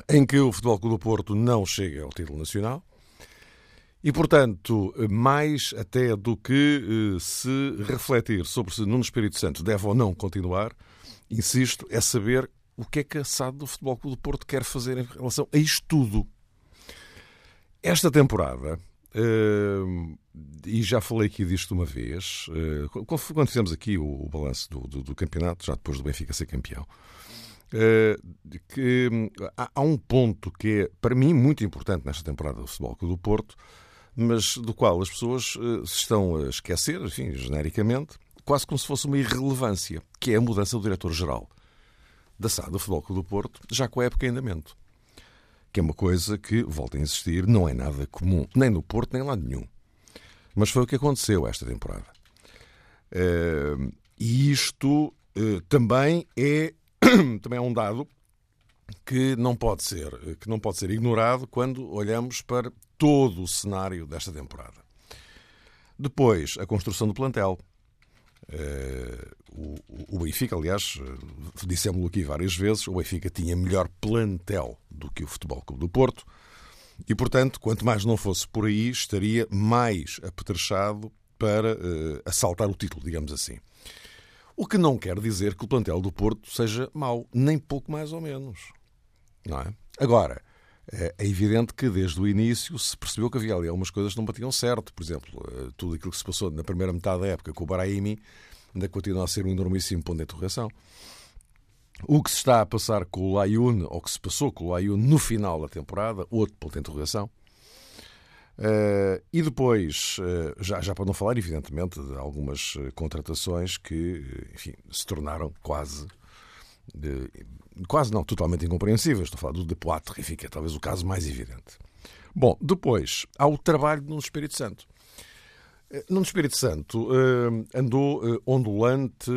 em que o Futebol Clube do Porto não chega ao título nacional E, portanto, mais até do que se refletir sobre se Nuno Espírito Santo deve ou não continuar, insisto, é saber o que é que a SAD do Futebol Clube do Porto quer fazer em relação a isto tudo. Esta temporada, Uh, e já falei aqui disto uma vez, uh, quando fizemos aqui o, o balanço do, do, do, campeonato, já depois do Benfica ser campeão, uh, que hum, há, há, um ponto que é, para mim, muito importante nesta temporada do Futebol Clube do Porto, mas do qual as pessoas se estão a esquecer, enfim, genericamente, quase como se fosse uma irrelevância, que é a mudança do diretor-geral da SAD do Futebol Clube do Porto, já com a época em andamento que é uma coisa que, volto a insistir, não é nada comum, nem no Porto, nem lá nenhum. Mas foi o que aconteceu esta temporada. Uh, e isto uh, também é também é um dado que não pode ser que não pode ser ignorado quando olhamos para todo o cenário desta temporada. Depois, a construção do plantel. Uh, o, o, Benfica, aliás, eh, dissemos-lo aqui várias vezes, o Benfica tinha melhor plantel do que o Futebol Clube do Porto e, portanto, quanto mais não fosse por aí, estaria mais apetrechado para uh, assaltar o título, digamos assim. O que não quer dizer que o plantel do Porto seja mau, nem pouco mais ou menos. Não é? Agora, é evidente que desde o início se percebeu que havia ali algumas coisas que não batiam certo. Por exemplo, tudo aquilo que se passou na primeira metade da época com o Brahimi ainda continua a ser um enormíssimo ponto de interrogação. O que se está a passar com o Layun, ou que se passou com o Layun no final da temporada, outro ponto de interrogação. Uh, e depois, uh, já, já para não falar, evidentemente, de algumas eh, contratações que, enfim, se tornaram quase, de, quase não, totalmente incompreensíveis. Estou a falar do Depoitre, enfim, que é talvez o caso mais evidente. Bom, depois, há o trabalho no Espírito Santo. Eh, no Espírito Santo eh, andou eh, ondulante,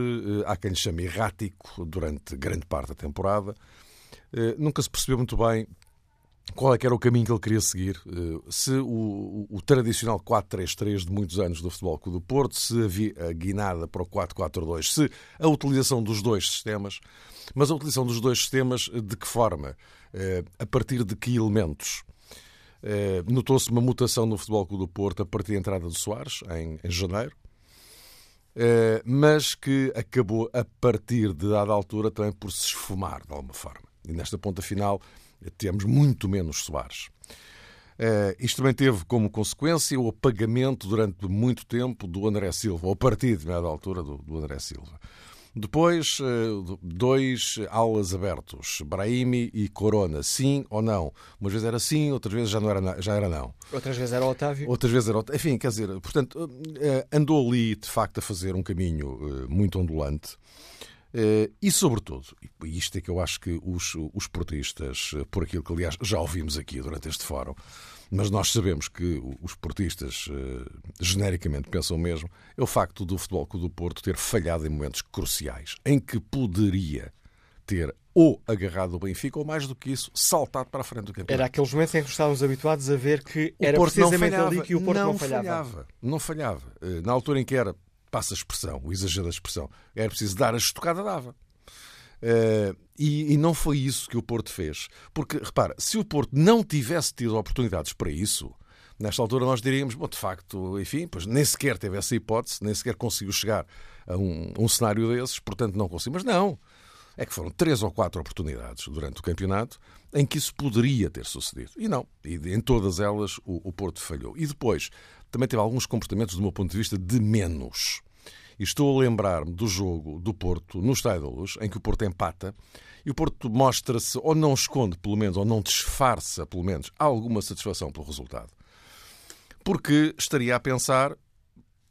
há quem lhe chame errático, durante grande parte da temporada. Nunca se percebeu muito bem qual é que era o caminho que ele queria seguir. Se o, o tradicional 4-3-3 de muitos anos do Futebol Clube do Porto, se a guinada para o 4-4-2, se a utilização dos dois sistemas. Mas a utilização dos dois sistemas, de que forma? A partir de que elementos? Eh, notou-se uma mutação no Futebol Clube do Porto a partir da entrada do Soares, em, em janeiro, eh, mas que acabou a partir de dada altura também por se esfumar de alguma forma. E nesta ponta final temos muito menos Soares. Uh, isto também teve como consequência o apagamento durante muito tempo do André Silva, ou a partir de dada altura do, do André Silva. Depois, eh, dois aulas abertos, Brahimi e Corona, sim ou não? Umas vezes era sim, outras vezes já, não era, já era não. Outras vezes era Otávio. Outras vezes era Otávio. Enfim, quer dizer, portanto, eh, andou ali, de facto, a fazer um caminho muito ondulante. E, sobretudo, e isto é que eu acho que os, os portistas, por aquilo que, aliás, já ouvimos aqui durante este fórum, mas nós sabemos que os portistas uh, genericamente pensam mesmo, é o facto do Futebol Clube do Porto ter falhado em momentos cruciais, em que poderia ter ou agarrado o Benfica, ou mais do que isso, saltado para a frente do campeonato. Era aqueles momentos em que estávamos habituados a ver que o era Porto precisamente ali que o Porto não, não falhava. falhava. Não falhava. Eh, na altura em que era, passa a expressão, o exagero da expressão, era preciso dar a estocada, dava. Uh, e, e, não foi isso que o Porto fez. Porque, repara, se o Porto não tivesse tido oportunidades para isso, nesta altura nós diríamos, bom, de facto, enfim, pois nem sequer teve essa hipótese, nem sequer conseguiu chegar a um, um cenário desses, portanto não conseguiu. Mas não. É que foram três ou quatro oportunidades durante o campeonato em que isso poderia ter sucedido. E não. E em todas elas o, o Porto falhou. E depois também teve alguns comportamentos, do meu ponto de vista, de menos. E estou a lembrar-me do jogo do Porto no Estádio da Luz, em que o Porto empata e o Porto mostra-se, ou não esconde, pelo menos, ou não disfarça, pelo menos, alguma satisfação pelo resultado. Porque estaria a pensar,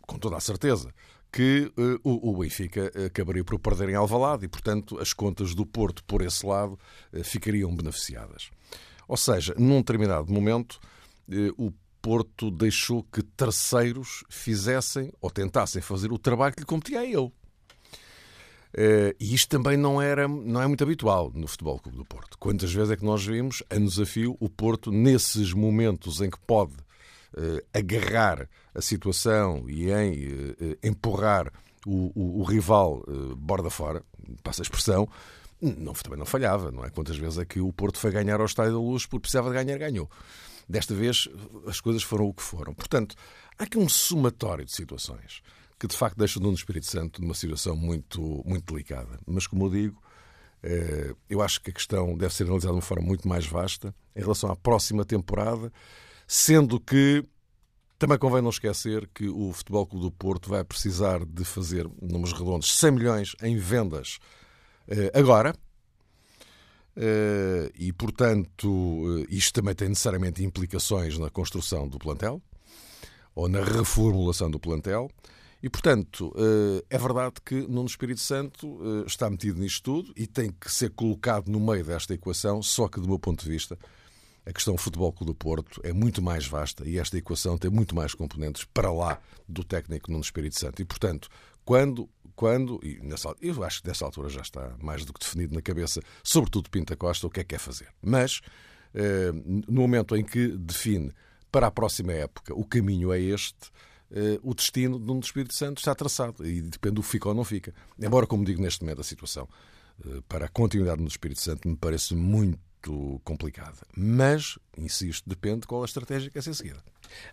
com toda a certeza, que uh, o, Benfica acabaria por perder em Alvalade e, portanto, as contas do Porto, por esse lado, uh, ficariam beneficiadas. Ou seja, num determinado momento, uh, o Porto deixou que terceiros fizessem ou tentassem fazer o trabalho que lhe competia a ele. Uh, e isto também não, era, não é muito habitual no Futebol Clube do Porto. Quantas vezes é que nós vimos, a fio, o Porto, nesses momentos em que pode uh, agarrar a situação e em uh, empurrar o, o, o rival borda fora, passa a expressão, não, também não falhava, não é? Quantas vezes é que o Porto foi ganhar ao Estádio da Luz porque precisava de ganhar, ganhou. Desta vez as coisas foram o que foram. Portanto, há aqui um somatório de situações que de facto deixam o Nuno Espírito Santo numa situação muito, muito delicada. Mas, como eu digo, eh, eu acho que a questão deve ser analisada de uma forma muito mais vasta em relação à próxima temporada, sendo que também convém não esquecer que o Futebol Clube do Porto vai precisar de fazer, números redondos, 100 milhões em vendas eh, agora. Eh, e, portanto, isto também tem necessariamente implicações na construção do plantel ou na reformulação do plantel. E, portanto, eh, é verdade que Nuno Espírito Santo eh, está metido nisto tudo e tem que ser colocado no meio desta equação, só que, do meu ponto de vista, a questão Futebol Clube do Porto é muito mais vasta e esta equação tem muito mais componentes para lá do técnico Nuno Espírito Santo. E, portanto, quando, quando e nessa, eu acho que dessa altura já está mais do que definido na cabeça, sobretudo Pinta Costa, o que é que quer fazer. Mas, eh, no momento em que define para a próxima época o caminho é este, uh, o destino de um Espírito Santo está traçado e depende do que fica ou não fica. Embora, como digo, neste momento a situação uh, para a continuidade do Espírito Santo me parece muito complicada. Mas, insisto, depende qual a estratégia que é ser seguida.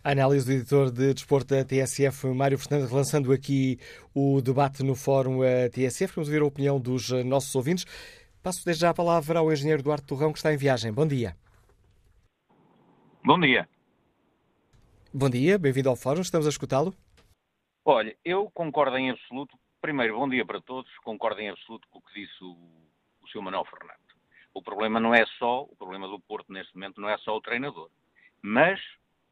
A análise do editor de desporto da TSF, Mário Fernandes, lançando aqui o debate no fórum eh, TSF. Vamos ouvir a opinião dos nossos ouvintes. Passo desde já a palavra ao engenheiro Duarte Torrão, que está em viagem. Bom dia. Bom dia. Bom dia, bem-vindo ao Fórum, estamos a escutá-lo. Olha, eu concordo em absoluto, primeiro, bom dia para todos, concordo em absoluto com o que disse o, o Sr. Manuel Fernando. O problema não é só, o problema do Porto neste momento não é só o treinador, mas,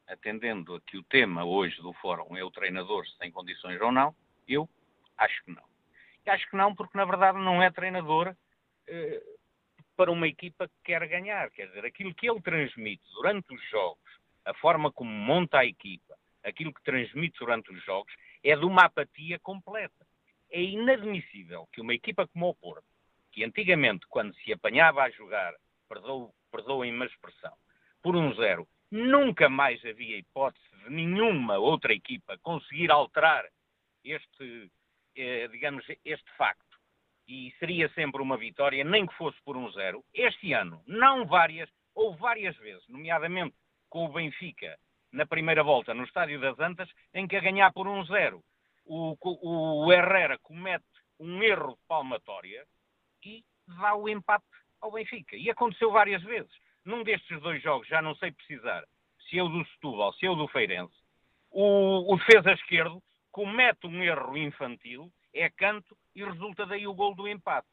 atendendo a que o tema hoje do Fórum é o treinador se tem condições ou não, eu acho que não. E acho que não porque, na verdade, não é treinador eh, para uma equipa que quer ganhar. Quer dizer, aquilo que ele transmite durante os jogos, a forma como monta a equipa, aquilo que transmite durante os jogos, é de uma apatia completa. É inadmissível que uma equipa como o Porto, que antigamente, quando se apanhava a jogar, perdoem-me a expressão, por um zero, nunca mais havia hipótese de nenhuma outra equipa conseguir alterar este, eh, digamos, este facto. E seria sempre uma vitória, nem que fosse por um zero. Este ano, não várias, ou várias vezes, nomeadamente com o Benfica na primeira volta no Estádio das Antas, em que a ganhar por um zero o, o Herrera comete um erro de palmatória e dá o empate ao Benfica. E aconteceu várias vezes. Num destes dois jogos, já não sei precisar, se é o do Setúbal, se é o do Feirense, o, o defesa esquerdo comete um erro infantil, é canto e resulta daí o gol do empate.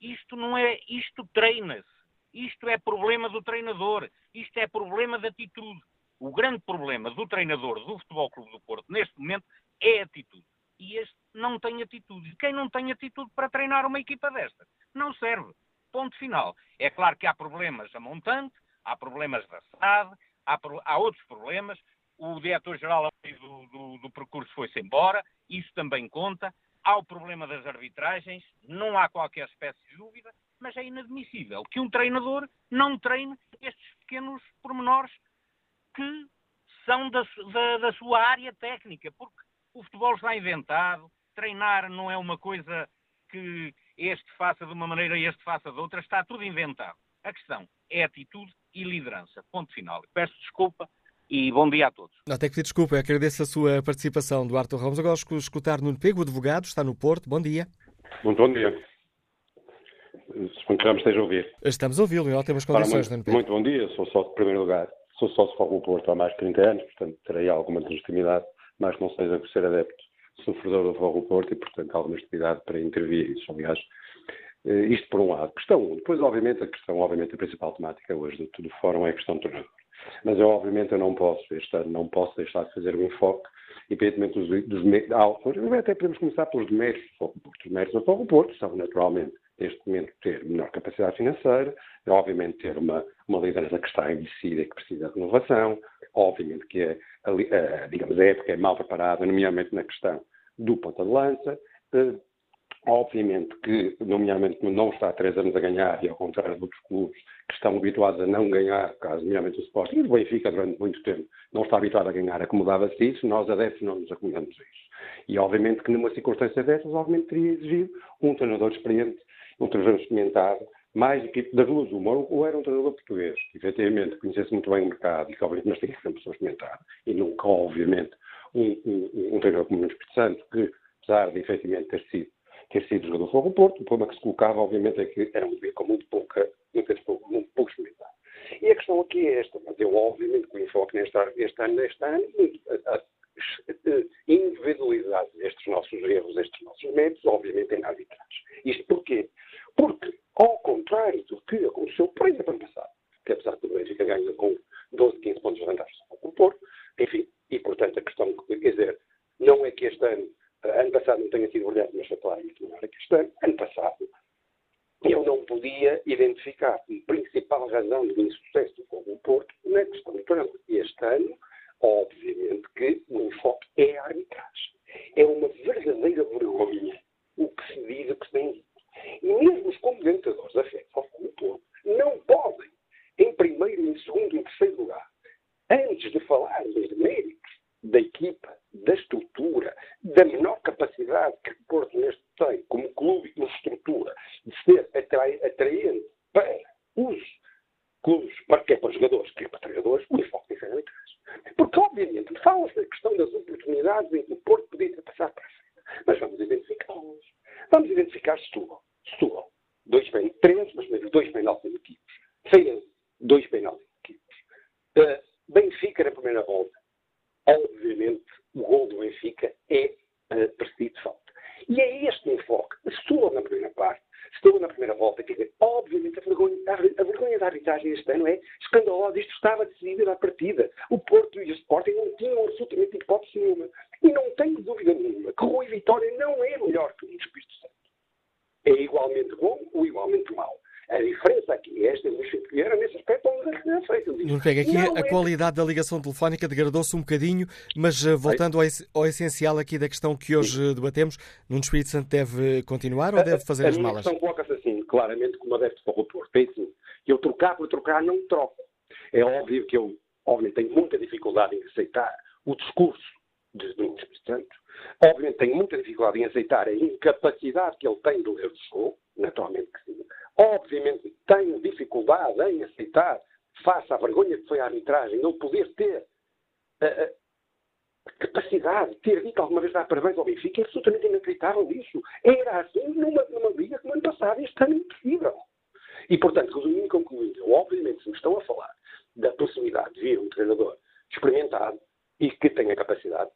Isto não é, isto treina-se. Isto é problema do treinador, isto é problema de atitude. O grande problema do treinador do Futebol Clube do Porto neste momento é atitude. E este não tem atitude. Quem não tem atitude para treinar uma equipa desta? Não serve. Ponto final. É claro que há problemas a montante, há problemas da SAD, há, há outros problemas. O diretor-geral do, do, do percurso foi-se embora, isso também conta. Há o problema das arbitragens, não há qualquer espécie de dúvida mas é inadmissível que um treinador não treine estes pequenos pormenores que são da, da, da, sua área técnica, porque o futebol está inventado, treinar não é uma coisa que este faça de uma maneira e este faça de outra, está tudo inventado. A questão é atitude e liderança. Ponto final. Peço desculpa e bom dia a todos. Não tem que pedir desculpa, eu agradeço a sua participação, Duarte Ramos. Agora escutar Nuno Pego, advogado, está no Porto. Bom dia. Muito bom dia. Suponho que já me esteja a ouvir. Estamos a ouvi-lo em ótimas condições, Para, muito, muito bom dia, sou sócio de primeiro lugar. Sou sócio do Porto há mais de 30 anos, portanto terei alguma legitimidade, mas não seja por ser adepto, sofredor do Fogo Porto e, portanto, alguma legitimidade para intervir isso. Aliás, eh, isto por um lado. Questão 1. Depois, obviamente, a questão, obviamente, a principal temática hoje do, do fórum é a questão do treinador. Mas eu, obviamente, eu não posso, este ano, não posso deixar de fazer um enfoque, independentemente dos, dos, dos até podemos começar pelos deméritos do Fogo Porto. Os méritos do Fogo Porto são, naturalmente, neste momento, ter menor capacidade financeira, obviamente ter uma, uma liderança que está envelhecida e que precisa de renovação, obviamente que é, a, a, digamos, a época é mal preparada, nomeadamente na questão do ponta de lança, uh, obviamente que, nomeadamente, não está há três anos a ganhar, e ao contrário de outros clubes que estão habituados a não ganhar, caso nomeadamente o Sporting, e o Benfica durante muito tempo não está habituado a ganhar, acomodava-se isso, nós adeptos não nos acomodamos a isso. E obviamente que numa circunstância dessas, obviamente teria exigido um treinador experiente um treinador experimentado mais equipe das duas uma, ou era um treinador português, que efetivamente conhecesse muito bem o mercado e que obviamente mas tinha sempre pessoas experimentar, e nunca, obviamente, um, um, um treinador como o Espírito Santo, que, apesar de efetivamente ter sido, ter sido jogador do Fogo Porto, o problema que se colocava, obviamente, é que era um dia com muito pouca, muito, muito pouco experimentado. E a questão aqui é esta, mas eu, obviamente, com enfoque neste, este ano, neste ano, a, a, individualidade destes nossos erros, destes nossos métodos, obviamente, é na arbitragem. Isto porquê? Porque, ao contrário do que aconteceu, por exemplo, ano passado, que apesar de o Benfica ganha com 12, 15 pontos de vantagem com o Porto, enfim, e portanto a questão, quer dizer, não é que este ano, ano passado não tenha sido brilhante, mas foi não era que este ano, ano passado, eu não podia identificar como principal razão do insucesso do Fogo Porto na questão do treinador. Este ano, obviamente que o enfoque é a arbitragem. É uma verdadeira vergonha o que se diz, o que se tem dito. E mesmo os comentadores da FED ao Fogo Porto não podem, em primeiro, em segundo e em terceiro lugar, antes de falar dos méritos da equipa, da estrutura, da menor capacidade que o Porto neste tem, como clube e estrutura, de ser atraente para os clubes, para que é para jogadores, que é para treinadores, o enfoque tem que ser Porque, obviamente, fala-se da questão das oportunidades em que o Porto podia passar para a frente. Mas vamos identificá-las. Vamos identificar Setúbal. Setúbal. Dois penaltis, três, mas mesmo dois penaltis negativos. Feirense, dois penaltis negativos. Uh, Benfica na primeira volta. Obviamente, o gol do Benfica é uh, preciso de falta. E é este enfoque. Estou na primeira parte, estou na primeira volta, quer dizer, obviamente a vergonha, a vergonha da arbitragem este ano é escandalosa. Isto estava decidido à partida. O Porto e o Sporting não tinham absolutamente hipótese nenhuma. E não tenho dúvida nenhuma que o Rui Vitória não é melhor que o Espírito Santo. É igualmente bom ou igualmente mau. A diferença aqui é esta, Luís Filipe Vieira, nesse aspecto, é pega aqui não a é... qualidade da ligação telefónica degradou-se um bocadinho, mas uh, voltando ao, essencial aqui da questão que hoje Sim. debatemos, Nuno Espírito Santo deve continuar ou deve fazer a, as malas? A questão coloca-se assim, claramente, como adepto para o Porto. É assim, eu trocar por trocar não troco. É óbvio que eu, obviamente, tenho muita dificuldade em aceitar o discurso de Nuno Espírito Santo. Obviamente, tenho muita dificuldade em aceitar a incapacidade que ele tem de ler o jogo, naturalmente que sim. Obviamente tenho dificuldade em aceitar, face à vergonha que foi a arbitragem, não poder ter a, a capacidade de ter dito alguma vez dar parabéns ao Benfica. É absolutamente inacreditável isso. Era assim numa, numa liga como ano passado. Este ano é impossível. E, portanto, resumindo e concluindo, obviamente, se me estão a falar da possibilidade de vir um treinador experimentado e que tenha capacidade,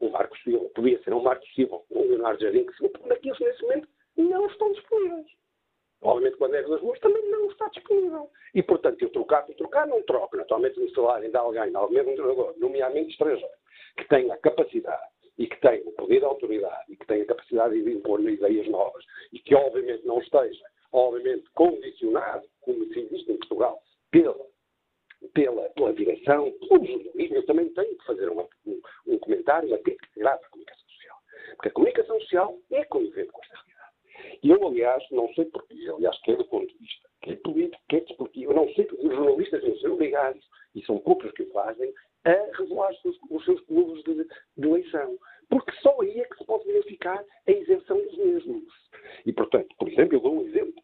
um Marcos Silva, podia ser um Marcos Silva, um Leonardo Jardim, que se daqueles nesse momento não estão disponíveis. Obviamente, quando é das ruas, também não está disponível. E, portanto, eu trocar por trocar, não troco. Naturalmente, no salário de alguém, mesmo um treinador, nomeadamente estrangeiro, que tenha a capacidade e que tenha o poder de autoridade e que tenha a capacidade de impor ideias novas e que, obviamente, não esteja, obviamente, condicionado, como se existe em Portugal, pela, pela, pela direção, pelo jornalismo. Eu também tenho que fazer uma, um, um comentário, uma crítica grave à comunicação social. Porque a comunicação social é conivente com eu, aliás, não sei porquê, aliás, quer do ponto de vista, quer político, quer desportivo, eu não sei porque os jornalistas não são obrigados, e são poucos que o fazem, a revelar os seus, os seus clubes de, de eleição. Porque só aí é que se pode verificar a isenção dos mesmos. E, portanto, por exemplo, eu dou um exemplo,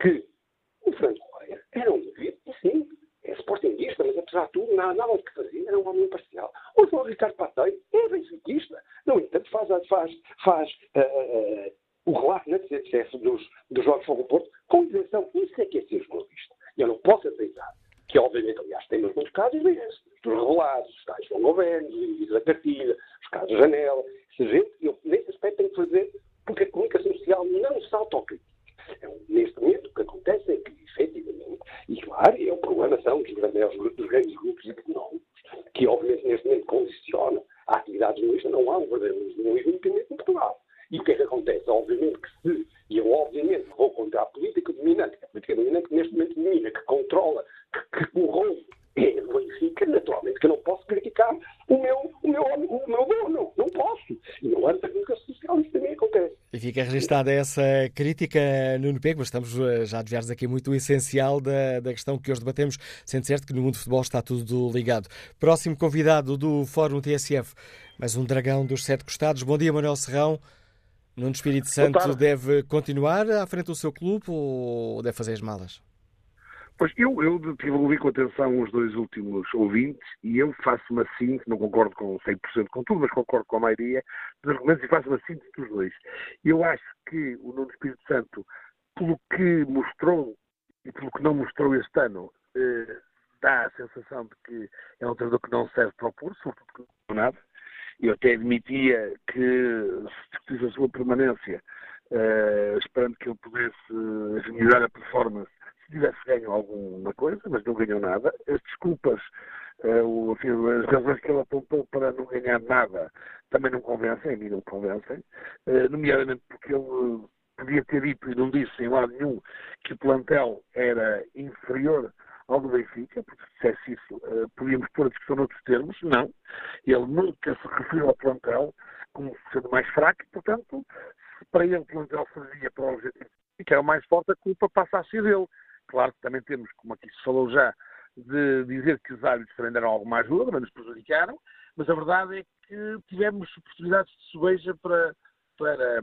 que o Franco Correia era um indivíduo, sim, é sportinguista, mas apesar de tudo, nada, nada do que fazia, era um homem imparcial. O João Ricardo Pateiro é benfiquista. No entanto, faz, faz, faz uh, o relato na CSS dos, dos Jogos Fogo Porto com isenção. Isso é que é ser jornalista. Eu não posso aceitar que, obviamente, aliás, temos muitos casos desses, dos revelados, os casos João Governo, da cartilha, os casos Janela. Essa gente, eu, nesse aspecto, tenho que fazer, porque a comunicação social não se autocrítica. É, neste momento, o que acontece é que, efetivamente, e claro, é o problema são dos grandes, dos grandes grupos económicos, que, obviamente, neste momento condicionam a atividade jornalista. Não há um verdadeiro jornalismo independente em Portugal. E o que é que acontece? Obviamente que se, e eu obviamente vou contra a política dominante, a política dominante que neste momento domina, que controla, que, que corrompe, é Benfica, naturalmente que eu não posso criticar o meu, o meu, o meu dono, não posso. E no âmbito da comunicação social isso também acontece. E fica registada essa crítica, Nuno Pego, mas estamos eh, já a desviar aqui muito o essencial da, da questão que hoje debatemos, sendo certo que no mundo do futebol está tudo ligado. Próximo convidado do Fórum TSF, mais um dragão dos sete costados. Bom dia, Manuel Serrão. Nuno Espírito Santo deve continuar à frente do seu clube ou deve fazer as malas? Pois eu, eu tive a ouvir com atenção os dois últimos ouvintes e eu faço uma síntese, não concordo com 100% com tudo, mas concordo com a maioria dos argumentos e faço uma síntese dos dois. Eu acho que o Nuno Espírito Santo, pelo que mostrou e pelo que não mostrou este ano, eh, dá a sensação de que é um treinador que não serve para o Porto, sobretudo que não nada. Eu até admitia que se discutisse a sua permanência, uh, esperando que ele pudesse melhorar a performance, se tivesse ganho alguma coisa, mas não ganhou nada. As desculpas, uh, enfim, as razões que ele apontou para não ganhar nada também não convencem, a mim não convencem, uh, nomeadamente porque ele podia ter dito e não disse em lado nenhum que o plantel era inferior ao do Benfica, porque se dissesse isso, uh, podíamos pôr a discussão noutros termos. Não. Ele nunca se referiu ao plantel como sendo mais fraco, portanto, se para ele o plantel servia para o objetivo que era o mais forte, a culpa passa a ser dele. Claro que também temos, como aqui se falou já, de dizer que os árbitros também deram alguma ajuda, mas nos prejudicaram, mas a verdade é que tivemos oportunidades de sobeja para, para,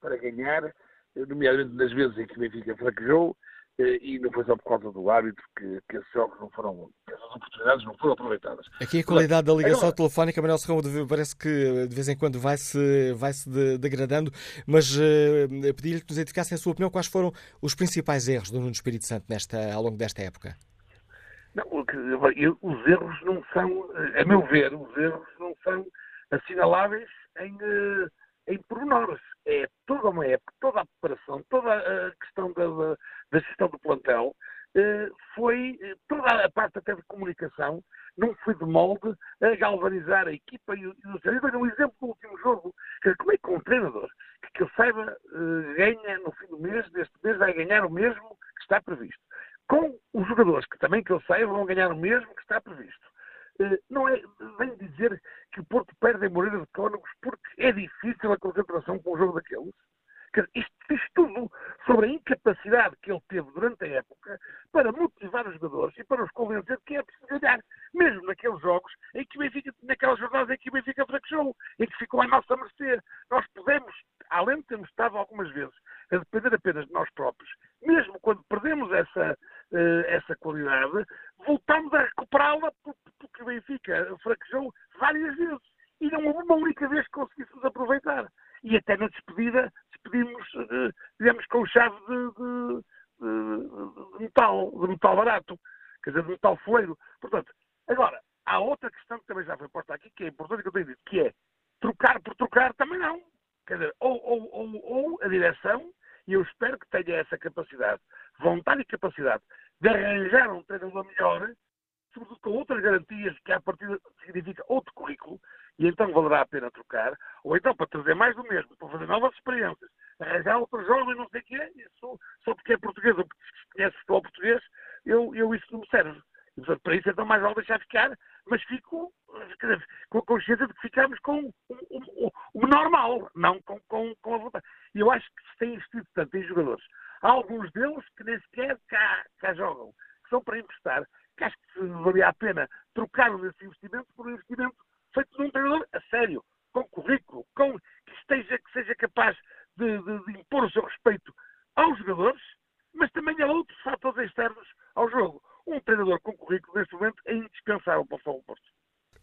para ganhar, nomeadamente nas vezes em que o Benfica fraquejou, e não foi só por causa do árbitro que, que esses jogos não foram, essas oportunidades não foram aproveitadas. Aqui a qualidade da ligação Agora, telefónica, Manuel Serrão, parece que de vez em quando vai-se vai -se degradando, mas uh, pedi-lhe que nos identificasse, a sua opinião, quais foram os principais erros do Nuno Espírito Santo nesta, ao longo desta época? Não, os erros não são, a meu ver, os erros não são assinaláveis em, eh, em pormenores. É toda uma época, toda a preparação, toda a questão da, da gestão do plantel, eh, foi eh, toda a parte até de comunicação, não foi de molde a galvanizar a equipa e o Eu dou um exemplo do último jogo. Como é que um treinador que, que eu saiba eh, ganha no fim do mês, deste mês, vai ganhar o mesmo que está previsto? Com os jogadores que também que eu saiba vão ganhar o mesmo que está previsto. Não é, vem dizer que o Porto perde em Moreira de Cónegos porque é difícil a concentração com um jogo daqueles? Isto diz tudo sobre a incapacidade que ele teve durante a época para motivar os jogadores e para os convencer de que é preciso ganhar. Mesmo naqueles jogos em que o Benfica, naquelas jornadas em que o Benfica fraquejou, em que ficou à nossa mercê. Nós podemos, além de termos estado algumas vezes a depender apenas de nós próprios, mesmo quando perdemos essa, essa qualidade, voltamos a recuperá-la porque o Benfica fraquejou várias vezes. E não houve uma única vez que conseguíssemos aproveitar e até na despedida despedimos, uh, digamos, com chave de, de, de, de, metal, de metal barato, quer dizer, de metal foleiro. Portanto, agora, há outra questão que também já foi posta aqui, que é importante que eu tenho dito, que é trocar por trocar também não. Quer dizer, ou, ou, ou, ou a direção, e eu espero que tenha essa capacidade, vontade e capacidade de arranjar um treinador melhor, sobretudo com outras garantias que a partir significa outro currículo, e então valerá a pena trocar, ou então para trazer mais do mesmo, para fazer novas experiências, arranjar outro jovem, não sei o isso, só porque é português ou porque conhece futebol português, eu, eu isso não me serve. E, portanto, para isso então mais vale deixar ficar, mas fico com a consciência de que ficamos com o, o, o normal, não com, com, com a vontade. E eu acho que se tem investido tanto em jogadores, alguns deles que nem sequer cá, cá jogam, que são para emprestar, que acho que valia a pena trocar esse investimento por um investimento feito num treinador a sério, com currículo, com, que, esteja, que seja capaz de, de, de impor o seu respeito aos jogadores, mas também a outros fatores externos ao jogo. Um treinador com currículo, neste momento, é indispensável para o Futebol Porto.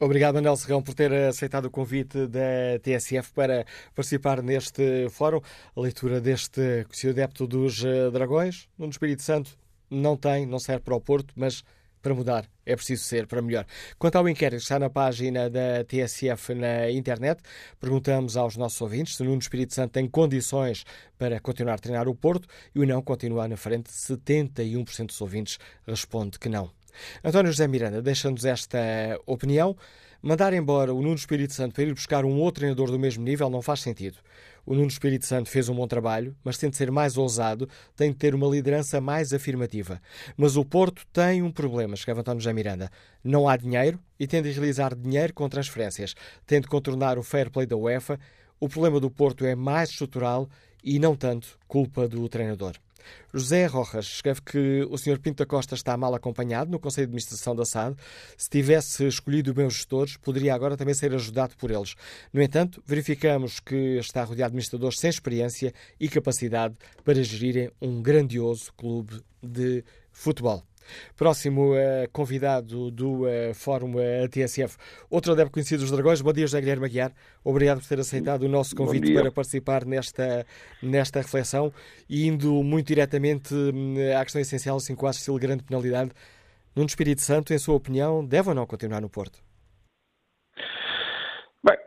Obrigado, Manuel Serrão, por ter aceitado o convite da TSF para participar neste fórum. A leitura deste conhecido adepto dos eh, Dragões, no Espírito Santo, não tem, não serve para o Porto, mas para mudar é preciso ser para melhor. Quanto ao inquérito que está na página da TSF na internet, perguntamos aos nossos ouvintes se Nuno Espírito Santo tem condições para continuar a treinar o Porto e o não continuar na frente. 71% dos ouvintes responde que não. António José Miranda deixa-nos esta opinião. Mandar embora o Nuno Espírito Santo para ir buscar um outro treinador do mesmo nível não faz sentido. O Nuno Espírito Santo fez um bom trabalho, mas tem de ser mais ousado, tem de ter uma liderança mais afirmativa. Mas o Porto tem um problema, escreve António José Miranda. Não há dinheiro e tem de realizar dinheiro com transferências. Tem de contornar o fair play da UEFA. O problema do Porto é mais estrutural e não tanto culpa do treinador. José Rojas escreve que o Sr. Pinto da Costa está mal acompanhado no Conselho de Administração da SAD. Se tivesse escolhido meus gestores, poderia agora também ser ajudado por eles. No entanto, verificamos que está rodeado de administradores sem experiência e capacidade para gerirem um grandioso clube de futebol. Próximo uh, convidado do uh, Fórum uh, TSF, outro adepto conhecido dos Dragões. Bom dia, José Guilherme Aguiar. Obrigado por ter aceitado o nosso convite para participar nesta, nesta reflexão e indo muito diretamente à questão essencial, 5 acho estilo grande penalidade. Nuno Espírito Santo, em sua opinião, deve ou não continuar no Porto? Bem,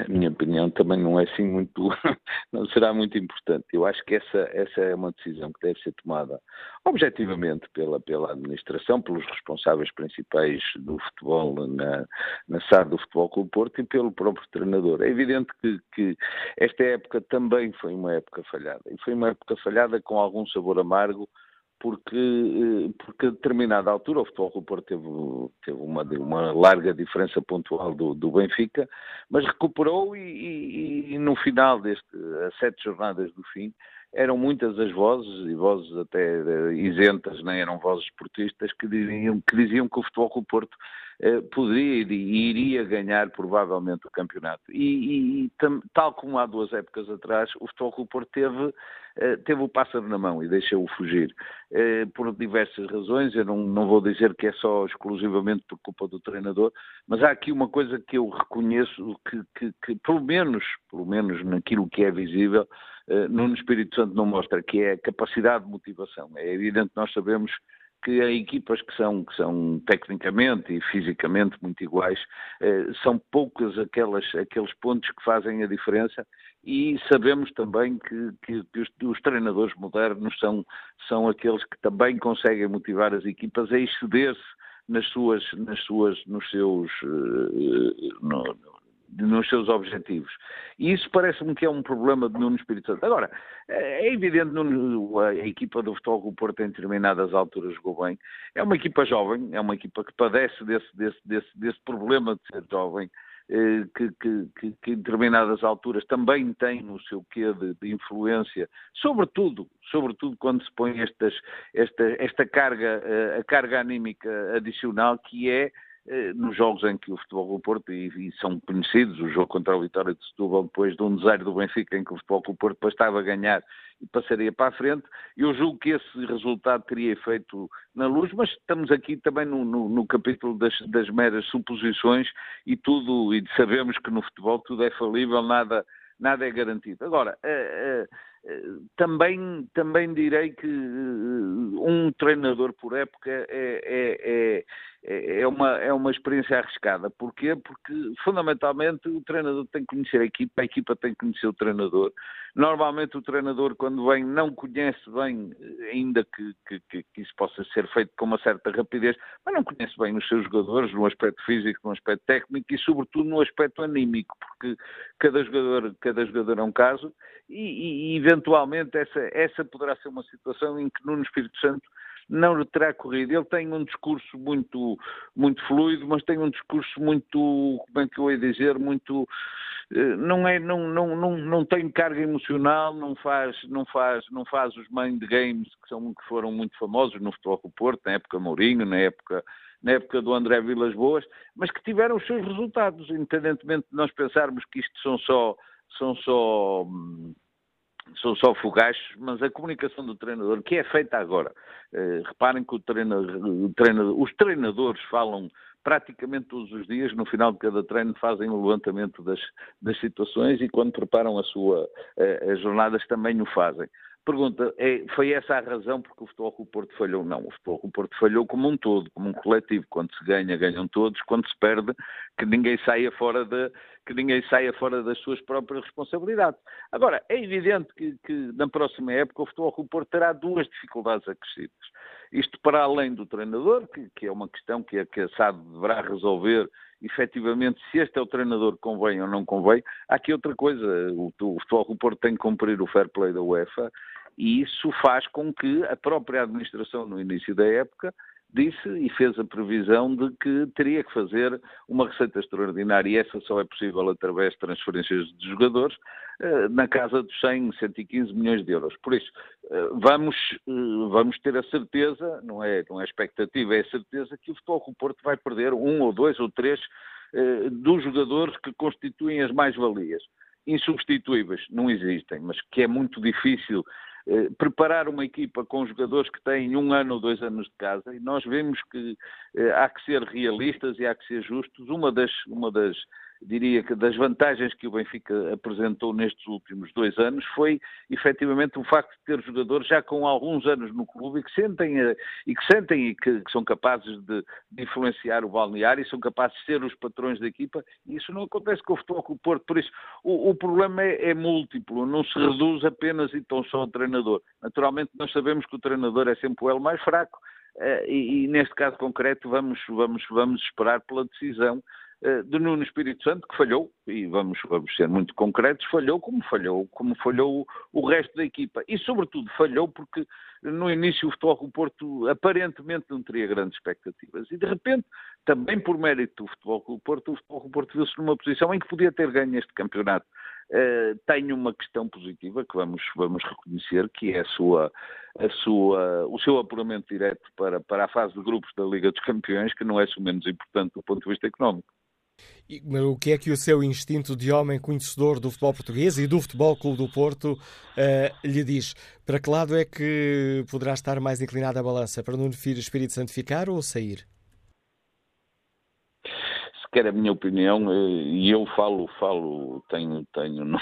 a minha opinião também não é assim muito, não será muito importante. Eu acho que essa, essa é uma decisão que deve ser tomada objetivamente pela, pela administração, pelos responsáveis principais do futebol na, na SAD do Futebol Clube Porto e pelo próprio treinador. É evidente que, que esta época também foi uma época falhada. E foi uma época falhada com algum sabor amargo, porque, eh, porque a determinada altura o Futebol Clube Porto teve, teve uma, uma larga diferença pontual do, do Benfica, mas recuperou e, e, e, no final deste, a sete jornadas do fim, eram muitas as vozes, e vozes até eh, isentas, nem eram vozes esportistas, que diziam que, diziam que o Futebol Clube Porto poderia e iria ganhar provavelmente o campeonato. E, e tal como há duas épocas atrás, o Futebol Clube Porto teve, eh, teve o pássaro na mão e deixou-o fugir. Eh, por diversas razões, eu não, não vou dizer que é só exclusivamente por culpa do treinador, mas há aqui uma coisa que eu reconheço que, que, que pelo menos, pelo menos naquilo que é visível, no Espírito Santo não mostra, que é a capacidade de motivação. É evidente que nós sabemos que em equipas que são, que são tecnicamente e fisicamente muito iguais, eh, são poucos aquelas, aqueles pontos que fazem a diferença e sabemos também que, que, que os, os, treinadores modernos são, são aqueles que também conseguem motivar as equipas a exceder-se nas suas, nas suas, nos seus, eh, no, nos seus objetivos. E isso parece-me que é um problema de Nuno Espírito Santo. Agora, é evidente que a equipa do Futebol do Porto em determinadas alturas jogou bem. É uma equipa jovem, é uma equipa que padece desse, desse, desse, desse problema de ser jovem, eh, que, que, que, que, em determinadas alturas também tem o seu quê de, de, influência, sobretudo, sobretudo quando se põe estas, esta, esta carga, eh, a carga anímica adicional que é nos jogos em que o Futebol do Porto, e, são conhecidos, o jogo contra a Vitória de Setúbal, depois de um 0 do Benfica, em que o Futebol do Porto depois estava a ganhar e passaria para a frente, eu julgo que esse resultado teria efeito na luz, mas estamos aqui também no, no, no capítulo das, das, meras suposições e tudo, e sabemos que no futebol tudo é falível, nada, nada é garantido. Agora, uh, uh, também, também direi que um treinador por época é, é, é é, uma, é uma experiência arriscada. Porquê? Porque, fundamentalmente, o treinador tem que conhecer a equipa, a equipa tem que conhecer o treinador. Normalmente, o treinador, quando vem, não conhece bem, ainda que, que, que isso possa ser feito com uma certa rapidez, mas não conhece bem os seus jogadores, no aspecto físico, no aspecto técnico e, sobretudo, no aspecto anímico, porque cada jogador, cada jogador é um caso e, e eventualmente, essa, essa poderá ser uma situação em que, no Espírito Santo, não lhe terá corrido. Ele tem um discurso muito, muito fluido, mas tem um discurso muito, como é que eu ia dizer, muito eh, não é não, não, não, não tem carga emocional, não faz não faz não faz os mind games que são que foram muito famosos no futebol do Porto, na época Mourinho, na época na época do André Vilas Boas, mas que tiveram os seus resultados, independentemente de nós pensarmos que isto são só são só hum, são só fogachos, mas a comunicação do treinador, que é feita agora, eh, reparem que os treinadores falam praticamente todos os dias, no final de cada treino, fazem o levantamento das, das situações e quando preparam a sua, eh, as jornadas também o fazem. Pergunta, é, foi essa a razão porque o Futebol Clube Porto falhou? Não, o Futebol Clube Porto falhou como um todo, como um coletivo. Quando se ganha, ganham todos. Quando se perde, que ninguém saia fora, de, que ninguém saia fora das suas próprias responsabilidades. Agora, é evidente que, que na próxima época o Futebol Clube Porto terá duas dificuldades acrescidas. Isto para além do treinador, que, que é uma questão que a, que a SAD deverá resolver efetivamente se este é o treinador que convém ou não convém. Há aqui outra coisa, o, o Futebol Clube Porto tem que cumprir o fair play da UEFA E isso faz com que a própria administração, no início da época, disse e fez a previsão de que teria que fazer uma receita extraordinária e essa só é possível através de transferências de jogadores eh, na casa dos 100, 115 milhões de euros. Por isso, eh, vamos, eh, vamos ter a certeza, não é, não é expectativa, é a certeza que o Futebol do Porto vai perder um ou dois ou três dos jogadores que constituem as mais-valias. Insubstituíveis, não existem, mas que é muito difícil preparar uma equipa com jogadores que têm um ano ou dois anos de casa e nós vemos que eh, há que ser realistas e há que ser justos. Uma das, uma das diria que das vantagens que o Benfica apresentou nestes últimos dois anos foi efetivamente o facto de ter jogadores já com alguns anos no clube e que sentem eh, e que sentem e que, que são capazes de, de, influenciar o balneário e são capazes de ser os patrões da equipa e isso não acontece com o futebol com o Porto, por isso o, o problema é, é, múltiplo, não se reduz apenas e tão só ao treinador. Naturalmente nós sabemos que o treinador é sempre o elo mais fraco, Uh, e, e, neste caso concreto vamos, vamos, vamos esperar pela decisão de Nuno Espírito Santo, que falhou, e vamos, vamos ser muito concretos, falhou como falhou, como falhou o resto da equipa. E, sobretudo, falhou porque no início o Futebol do Porto aparentemente não teria grandes expectativas. E, de repente, também por mérito do Futebol do Porto, o Futebol do Porto viu-se numa posição em que podia ter ganho este campeonato. Uh, tem uma questão positiva que vamos, vamos reconhecer, que é a sua, a sua, o seu apuramento direto para, para a fase de grupos da Liga dos Campeões, que não é menos importante do ponto de vista económico. E, o que é que o seu instinto de homem conhecedor do futebol português e do Futebol Clube do Porto uh, lhe diz? Para que lado é que poderá estar mais inclinada a balança? Para não o Espírito Santo ficar ou sair? Quer a minha opinião, eh, e eu falo, falo, tenho, tenho, não,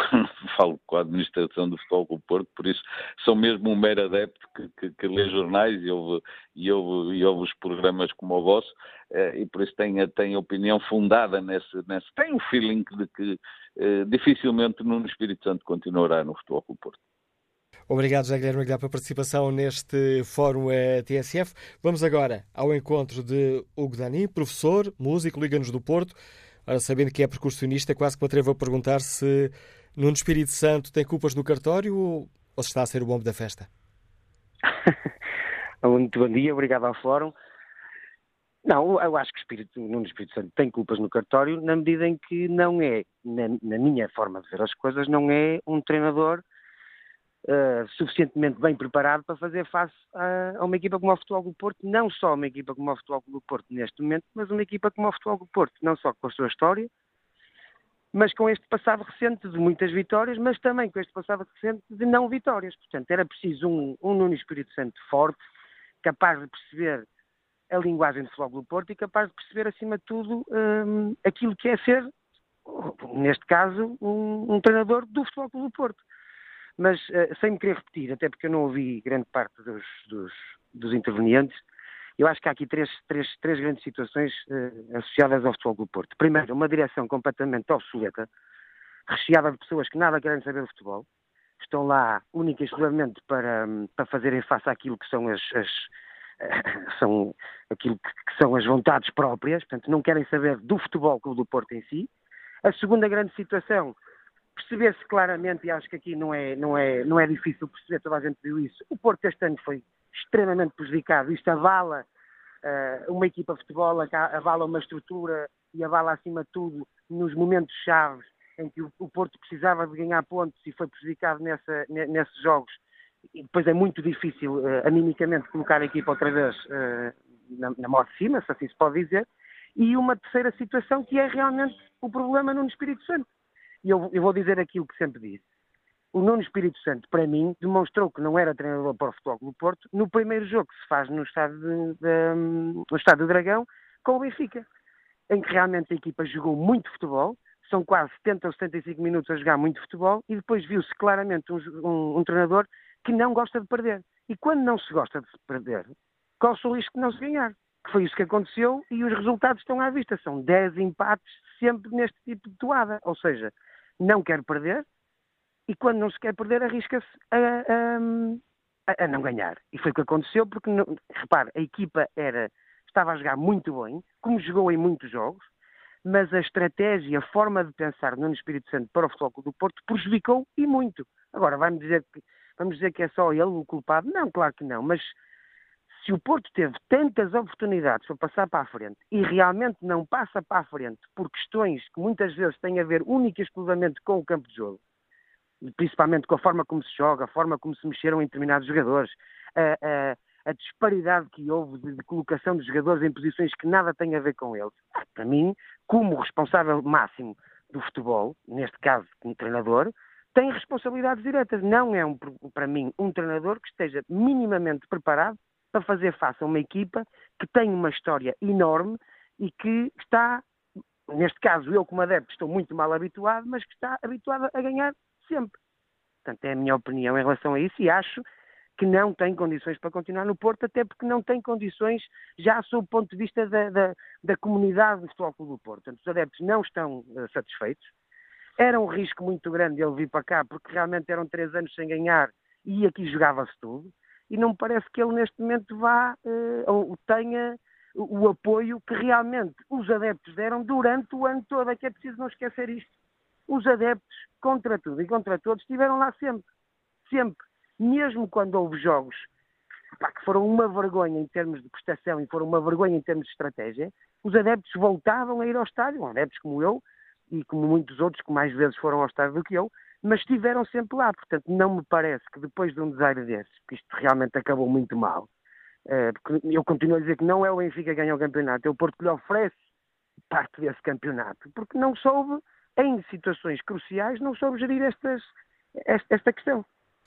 falo com a administração do Futebol do Porto, por isso sou mesmo um mero adepto que, que, que lê jornais e ouve, e, ouve, e ouve os programas como o vosso, eh, e por isso tenho, tenho opinião fundada nesse, nesse tenho o feeling de que eh, dificilmente no Espírito Santo continuará no Futebol do Porto. Obrigado, José Guilherme pela participação neste Fórum eh, TSF. Vamos agora ao encontro de Hugo Dani, professor, músico, Liga-nos do Porto. Ora, sabendo que é percussionista, quase que me atrevo a perguntar se Nuno Espírito Santo tem culpas no cartório ou, ou se está a ser o bombo da festa? Muito bom dia, obrigado ao Fórum. Não, eu acho que o Espírito, Nuno Espírito Santo tem culpas no cartório na medida em que não é, na, na minha forma de ver as coisas, não é um treinador uh, suficientemente bem preparado para fazer face a, a, uma equipa como o Futebol do Porto, não só uma equipa como o Futebol do Porto neste momento, mas uma equipa como o Futebol do Porto, não só com a sua história, mas com este passado recente de muitas vitórias, mas também com este passado recente de não vitórias. Portanto, era preciso um, um Nuno Espírito Santo forte, capaz de perceber a linguagem do Futebol do Porto e capaz de perceber, acima de tudo, um, aquilo que é ser, neste caso, um, um treinador do Futebol do Porto. Mas, uh, sem me querer repetir, até porque eu não ouvi grande parte dos, dos, dos intervenientes, eu acho que há aqui três, três, três grandes situações uh, associadas ao futebol do Porto. Primeiro, uma direção completamente obsoleta, recheada de pessoas que nada querem saber de futebol, estão lá única e exclusivamente para, para fazerem face àquilo que são as, as são aquilo que, que, são as vontades próprias, portanto não querem saber do futebol clube do Porto em si. A segunda grande situação perceber-se claramente, e acho que aqui não é, não, é, não é difícil perceber, toda a gente viu isso, o Porto este ano foi extremamente prejudicado. Isto avala uh, uma equipa de futebol, avala uma estrutura e avala, acima de tudo, nos momentos chaves em que o, Porto precisava de ganhar pontos e foi prejudicado nessa, nesses jogos. E depois é muito difícil, uh, animicamente, colocar a equipa outra vez uh, na, na morte de cima, se assim se pode dizer. E uma terceira situação que é realmente o problema no Espírito Santo e eu, eu vou dizer aquilo que sempre disse. O Nuno Espírito Santo, para mim, demonstrou que não era treinador para o Futebol do Porto no primeiro jogo que se faz no Estádio, de, de, no estádio do Dragão com o Benfica, em que realmente a equipa jogou muito futebol, são quase 70 ou 75 minutos a jogar muito futebol e depois viu-se claramente um, um, um, treinador que não gosta de perder. E quando não se gosta de perder, corre o risco de não se ganhar. Que foi isso que aconteceu e os resultados estão à vista. São 10 empates sempre neste tipo de toada. Ou seja, não quer perder e quando não se quer perder arrisca-se a, a, a, não ganhar. E foi o que aconteceu porque, repare, a equipa era, estava a jogar muito bem, como jogou em muitos jogos, mas a estratégia, a forma de pensar no Espírito Santo para o Futebol do Porto prejudicou e muito. Agora, vai-me dizer que Vamos dizer que é só ele o culpado? Não, claro que não, mas se o Porto teve tantas oportunidades para passar para a frente e realmente não passa para a frente por questões que muitas vezes têm a ver única e exclusivamente com o campo de jogo, principalmente com a forma como se joga, a forma como se mexeram em determinados jogadores, a, a, a disparidade que houve de, de, colocação de jogadores em posições que nada têm a ver com eles, para mim, como responsável máximo do futebol, neste caso como treinador, tem responsabilidades diretas. Não é, um, para mim, um treinador que esteja minimamente preparado para fazer face a uma equipa que tem uma história enorme e que está, neste caso eu como adepto estou muito mal habituado, mas que está habituado a ganhar sempre. Portanto, é a minha opinião em relação a isso e acho que não tem condições para continuar no Porto, até porque não tem condições já sob o ponto de vista da, da, da comunidade do Futebol Clube do Porto. Portanto, os adeptos não estão uh, satisfeitos. Era um risco muito grande ele vir para cá, porque realmente eram três anos sem ganhar e aqui jogava-se tudo e não me parece que ele neste momento vá uh, ou tenha o apoio que realmente os adeptos deram durante o ano todo. É que é preciso não esquecer isto. Os adeptos, contra tudo e contra todos, estiveram lá sempre. Sempre. Mesmo quando houve jogos pá, que foram uma vergonha em termos de prestação e foram uma vergonha em termos de estratégia, os adeptos voltavam a ir ao estádio. Adeptos como eu e como muitos outros que mais vezes foram ao estádio do que eu, mas estiveram sempre lá. Portanto, não me parece que depois de um desaire desses, que isto realmente acabou muito mal, uh, porque eu continuo a dizer que não é o Benfica que ganha o campeonato, é o Porto que lhe oferece parte desse campeonato, porque não soube, em situações cruciais, não soube gerir estas, esta, esta questão.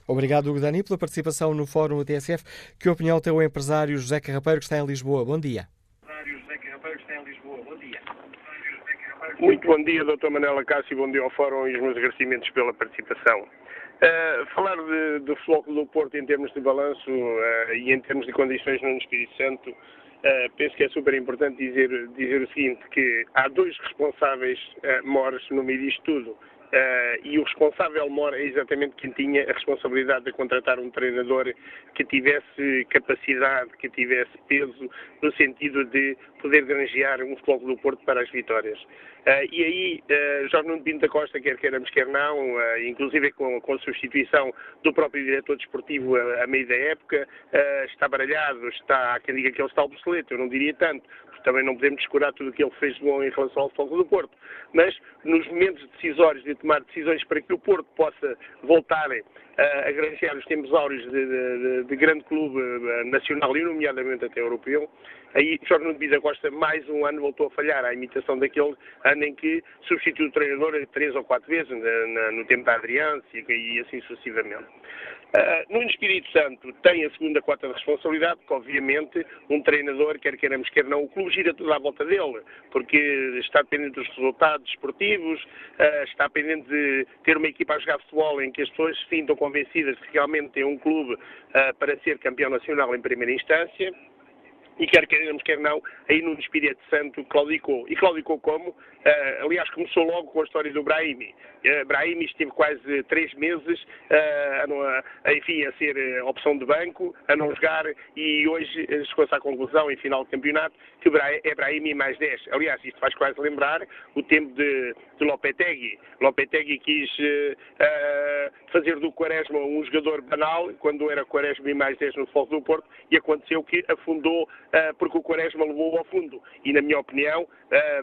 Obrigado, Hugo Dani, pela participação no Fórum TSF. Que opinião tem o empresário José Carrapeiro, que está em Lisboa? Bom dia. Muito bom dia, Dr. Manela Cássio, bom dia ao Fórum e os meus agradecimentos pela participação. Uh, falar de, do Floco do Porto em termos de balanço uh, e em termos de condições no Espírito Santo, uh, penso que é super importante dizer, dizer o seguinte, que há dois responsáveis mores no meio disto tudo. Uh, e o responsável mor é exatamente quem tinha a responsabilidade de contratar um treinador que tivesse capacidade, que tivesse peso, no sentido de poder granjear um futebol do Porto para as vitórias. Uh, e aí, uh, Jorge Nuno Pinto da Costa, quer queiramos, quer não, uh, inclusive com, com, a substituição do próprio diretor desportivo a, a meio da época, está baralhado, está, há quem diga que ele está obsoleto, eu não diria tanto, porque também não podemos descurar tudo o que ele fez de bom em relação ao futebol do Porto. Mas, nos momentos decisórios de tomar decisões para que o Porto possa voltar a granjear os tempos áureos de, de, de, grande clube nacional e, nomeadamente, até europeu, Aí Jorge Nuno da Costa mais um ano voltou a falhar à imitação daquele ano em que substituiu o treinador três ou quatro vezes, na, na, no tempo da Adriança e, assim sucessivamente. Uh, no Espírito Santo tem a segunda cota de responsabilidade, porque obviamente um treinador, quer queiramos, quer não, o clube gira tudo à volta dele, porque está dependente dos resultados esportivos, uh, está pendente de ter uma equipa a jogar futebol em que as pessoas se sintam convencidas que realmente tem um clube uh, para ser campeão nacional em primeira instância e quer queiramos, quer não, aí no Espírito Santo claudicou. E claudicou como? Uh, aliás, começou logo com a história do Brahimi. Uh, Brahimi esteve quase três meses uh, a, a, enfim, a ser opção de banco, a não jogar, e hoje chegou-se à conclusão, em final de campeonato, que é Brahimi mais 10. Aliás, isto faz quase lembrar o tempo de, de Lopetegui. Lopetegui quis fazer do Quaresma um jogador banal, quando era Quaresma e mais 10 no Futebol do Porto, e aconteceu que afundou porque o Quaresma levou ao fundo. E, na minha opinião,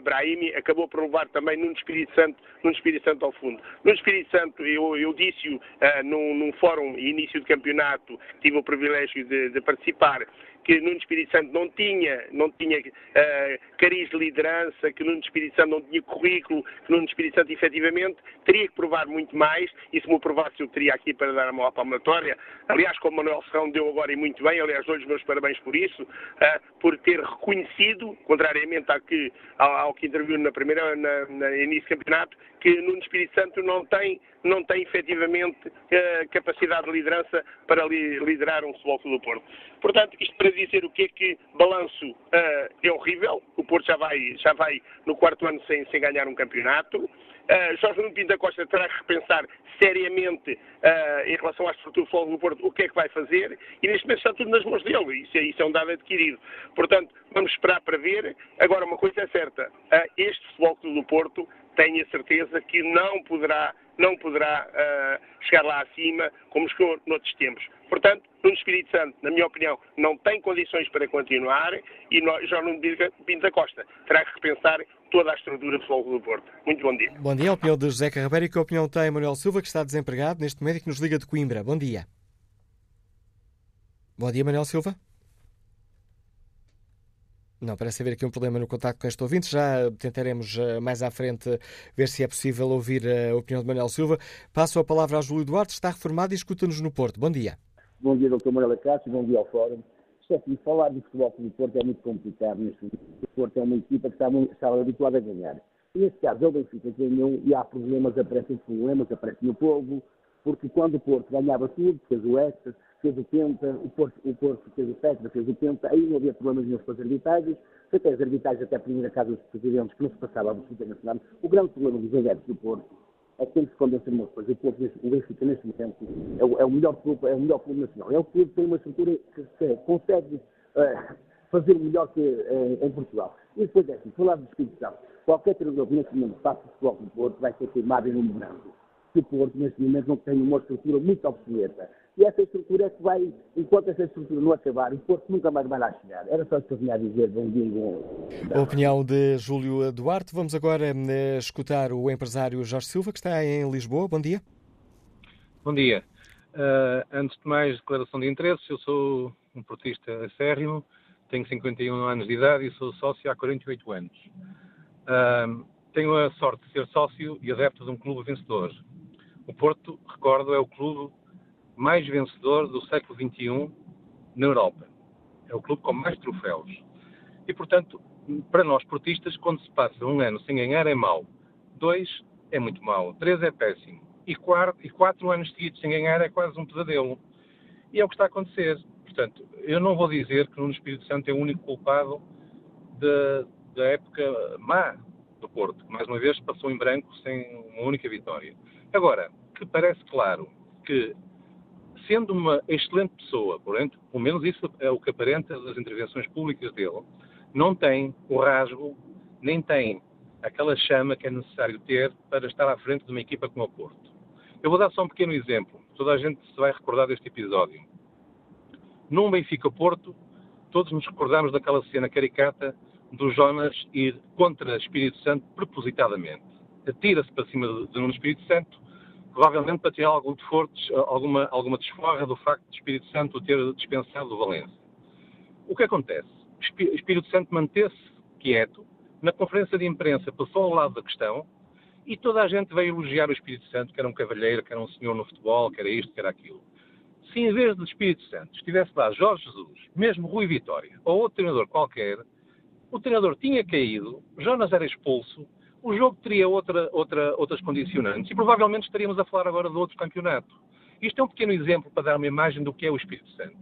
Brahimi acabou por levar também no Espírito Santo, no Espírito Santo ao fundo. No Espírito Santo, eu, eu disse-o uh, num, num, fórum início de campeonato, tive o privilégio de, de participar, que Nuno Espírito Santo não tinha, não tinha uh, cariz de liderança, que Nuno Espírito Santo não tinha currículo, que Nuno Espírito Santo efetivamente teria que provar muito mais e se me provasse eu teria aqui para dar a mão à palmatória. Aliás, como Manuel Serrão deu agora e muito bem, aliás, dou-lhe os meus parabéns por isso, uh, por ter reconhecido, contrariamente ao que, ao, ao que interviu na primeira, na, na início do campeonato, que Nuno Espírito Santo não tem, não tem efetivamente uh, capacidade de liderança para li, liderar um futebol do Porto. Portanto, isto para dizer o que é que balanço uh, é horrível, o Porto já vai, já vai no quarto ano sem, sem ganhar um campeonato. Uh, Jorge Nuno Pinto da Costa terá que repensar seriamente uh, em relação à estrutura do futebol do Porto o que é que vai fazer e neste momento está tudo nas mãos dele, isso é, isso é um dado adquirido. Portanto, vamos esperar para ver. Agora, uma coisa é certa, uh, este futebol do Porto tenho a certeza que não poderá, não poderá uh, chegar lá acima como chegou noutros tempos. Portanto, Nuno Espírito Santo, na minha opinião, não tem condições para continuar e nós, João Nuno Pinto da Costa terá que repensar toda a estrutura do Futebol do Porto. Muito bom dia. Bom dia, a opinião de José Carrabeiro e que opinião tem Manuel Silva, que está desempregado neste momento e que nos liga de Coimbra. Bom dia. Bom dia, Manuel Silva. Não, parece haver aqui um problema no contato com este ouvinte. Já tentaremos eh, mais à frente ver se é possível ouvir a opinião de Manuel Silva. Passo a palavra a Júlio Duarte, está reformado e escuta-nos no Porto. Bom dia. Bom dia, Dr. Manuel Cássio, bom dia ao Fórum. Assim, falar de futebol do Porto é muito complicado neste momento. O Porto é uma equipa que está, está habituada a ganhar. Neste caso, é o Benfica que ganhou e há problemas, aparecem problemas, aparecem no povo, porque quando o Porto ganhava tudo, fez o Extra, fez o Penta, o Porto, o Porto fez o Tetra, fez o Penta, aí não havia problemas nenhum com as arbitragens, até as arbitragens até a primeira casa dos presidentes, que não se passava absolutamente nada. O grande problema dos adeptos do Porto é que tem que convencer uma coisa, o, Porto, o Benfica neste momento é o, é o, melhor clube, é o melhor clube nacional, é o clube que tem uma estrutura que, que consegue uh, fazer melhor que uh, em Portugal. E depois é assim, falar Espírito Santo, qualquer treinador que neste momento faça futebol do Porto vai ser queimado em um branco. Que o Porto neste momento não tem uma estrutura muito obsoleta e essa estrutura é que vai, enquanto essa estrutura não acabar, o Porto nunca mais vai lá chegar. Era só isso que eu vinha a dizer. Bom dia. Bom... A opinião de Júlio Duarte. Vamos agora eh, escutar o empresário Jorge Silva, que está em Lisboa. Bom dia. Bom dia. Uh, antes de mais, declaração de interesses. Eu sou um portista acérrimo, tenho 51 anos de idade e sou sócio há 48 anos. Uh, tenho a sorte de ser sócio e adepto de um clube vencedor. O Porto, recordo, é o clube mais vencedor do século XXI na Europa. É o clube com mais troféus. E, portanto, para nós portistas, quando se passa um ano sem ganhar é mau. Dois é muito mau. Três é péssimo. E quatro, e quatro anos seguidos sem ganhar é quase um pesadelo. E é o que está a acontecer. Portanto, eu não vou dizer que o Espírito Santo é o único culpado da época má do Porto, que mais uma vez passou em branco sem uma única vitória. Agora, que parece claro que sendo uma excelente pessoa, portanto, pelo menos isso é o que aparenta das intervenções públicas dele, não tem o rasgo, nem tem aquela chama que é necessário ter para estar à frente de uma equipa como o Porto. Eu vou dar só um pequeno exemplo. Toda a gente se vai recordar deste episódio. Num Benfica-Porto, todos nos recordamos daquela cena caricata do Jonas ir contra Espírito Santo propositadamente. Atira-se para cima de Nuno Espírito Santo provavelmente para ter algum deforto, alguma, alguma desforra do facto de Espírito Santo ter dispensado o Valência. O que acontece? Espírito Santo manteve-se quieto, na conferência de imprensa passou ao lado da questão e toda a gente veio elogiar o Espírito Santo, que era um cavalheiro, que era um senhor no futebol, que era isto, que era aquilo. Se em vez do Espírito Santo estivesse lá Jorge Jesus, mesmo Rui Vitória, ou outro treinador qualquer, o treinador tinha caído, Jonas era expulso, o jogo teria outra, outra, outras condicionantes e provavelmente estaríamos a falar agora de outro campeonato. Isto é um pequeno exemplo para dar uma imagem do que é o Espírito Santo.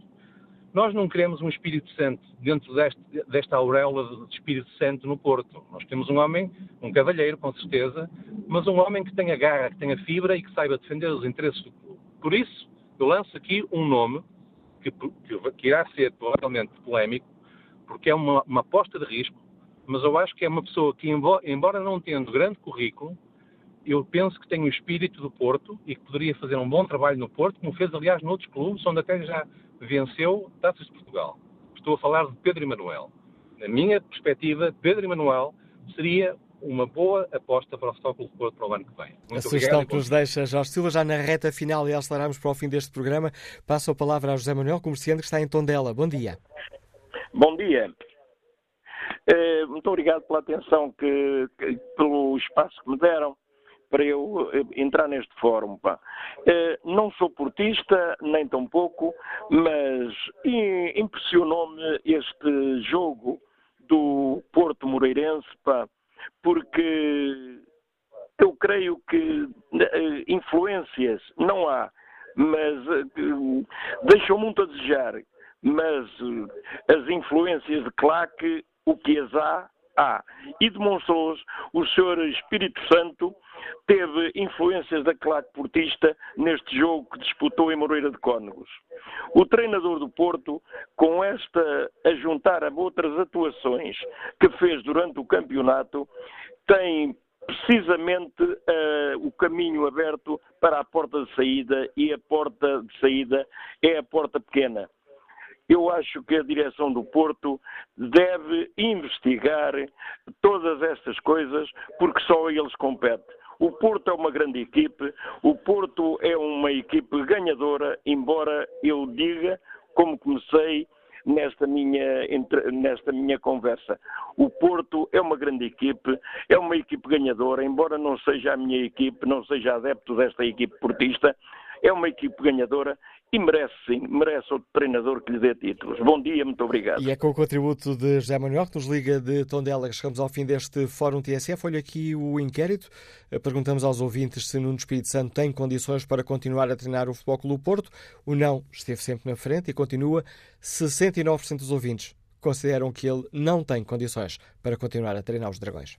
Nós não queremos um Espírito Santo dentro deste, desta auréola de Espírito Santo no Porto. Nós temos um homem, um cavalheiro, com certeza, mas um homem que tenha garra, que tenha fibra e que saiba defender os interesses do clube. Por isso, eu lanço aqui um nome que, que, que irá ser provavelmente polémico, porque é uma, uma aposta de risco, mas eu acho que é uma pessoa que, embora não tendo grande currículo, eu penso que tem o espírito do Porto e que poderia fazer um bom trabalho no Porto, como fez, aliás, noutros clubes, onde até já venceu taças de Portugal. Estou a falar de Pedro Emanuel. Na minha perspectiva, Pedro Emanuel seria uma boa aposta para o Futebol Clube Porto para o ano que vem. Muito a sugestão que nos deixa Jorge Silva, já na reta final e aceleramos para o fim deste programa, passo a palavra a José Manuel, comerciante que está em Tondela. Bom dia. Bom dia. Eh, muito obrigado pela atenção, que, que, pelo espaço que me deram para eu eh, entrar neste fórum. Pá. Eh, não sou portista, nem tão pouco, mas impressionou-me este jogo do Porto Moreirense, pá, porque eu creio que influências não há, mas deixou muito a desejar. Mas as influências de claque o que as há, há. E demonstrou o Senhor Espírito Santo teve influências da claque portista neste jogo que disputou em Moreira de Cónegos. O treinador do Porto, com esta a juntar a outras atuações que fez durante o campeonato, tem precisamente uh, o caminho aberto para a porta de saída e a porta de saída é a porta pequena. Eu acho que a direção do Porto deve investigar todas estas coisas porque só a eles compete. O Porto é uma grande equipe, o Porto é uma equipe ganhadora, embora eu diga, como comecei, nesta minha, nesta minha conversa. O Porto é uma grande equipe, é uma equipe ganhadora, embora não seja a minha equipe, não seja adepto desta equipe portista, é uma equipe ganhadora e merece sim, merece outro treinador que lhe dê títulos. Bom dia, muito obrigado. E é com o contributo de José Manuel que nos liga de Tondela que chegamos ao fim deste Fórum TSF. Olha aqui o inquérito. Perguntamos aos ouvintes se Nuno Espírito Santo tem condições para continuar a treinar o Futebol Clube Porto. O não esteve sempre na frente e continua. 69% dos ouvintes consideram que ele não tem condições para continuar a treinar os Dragões.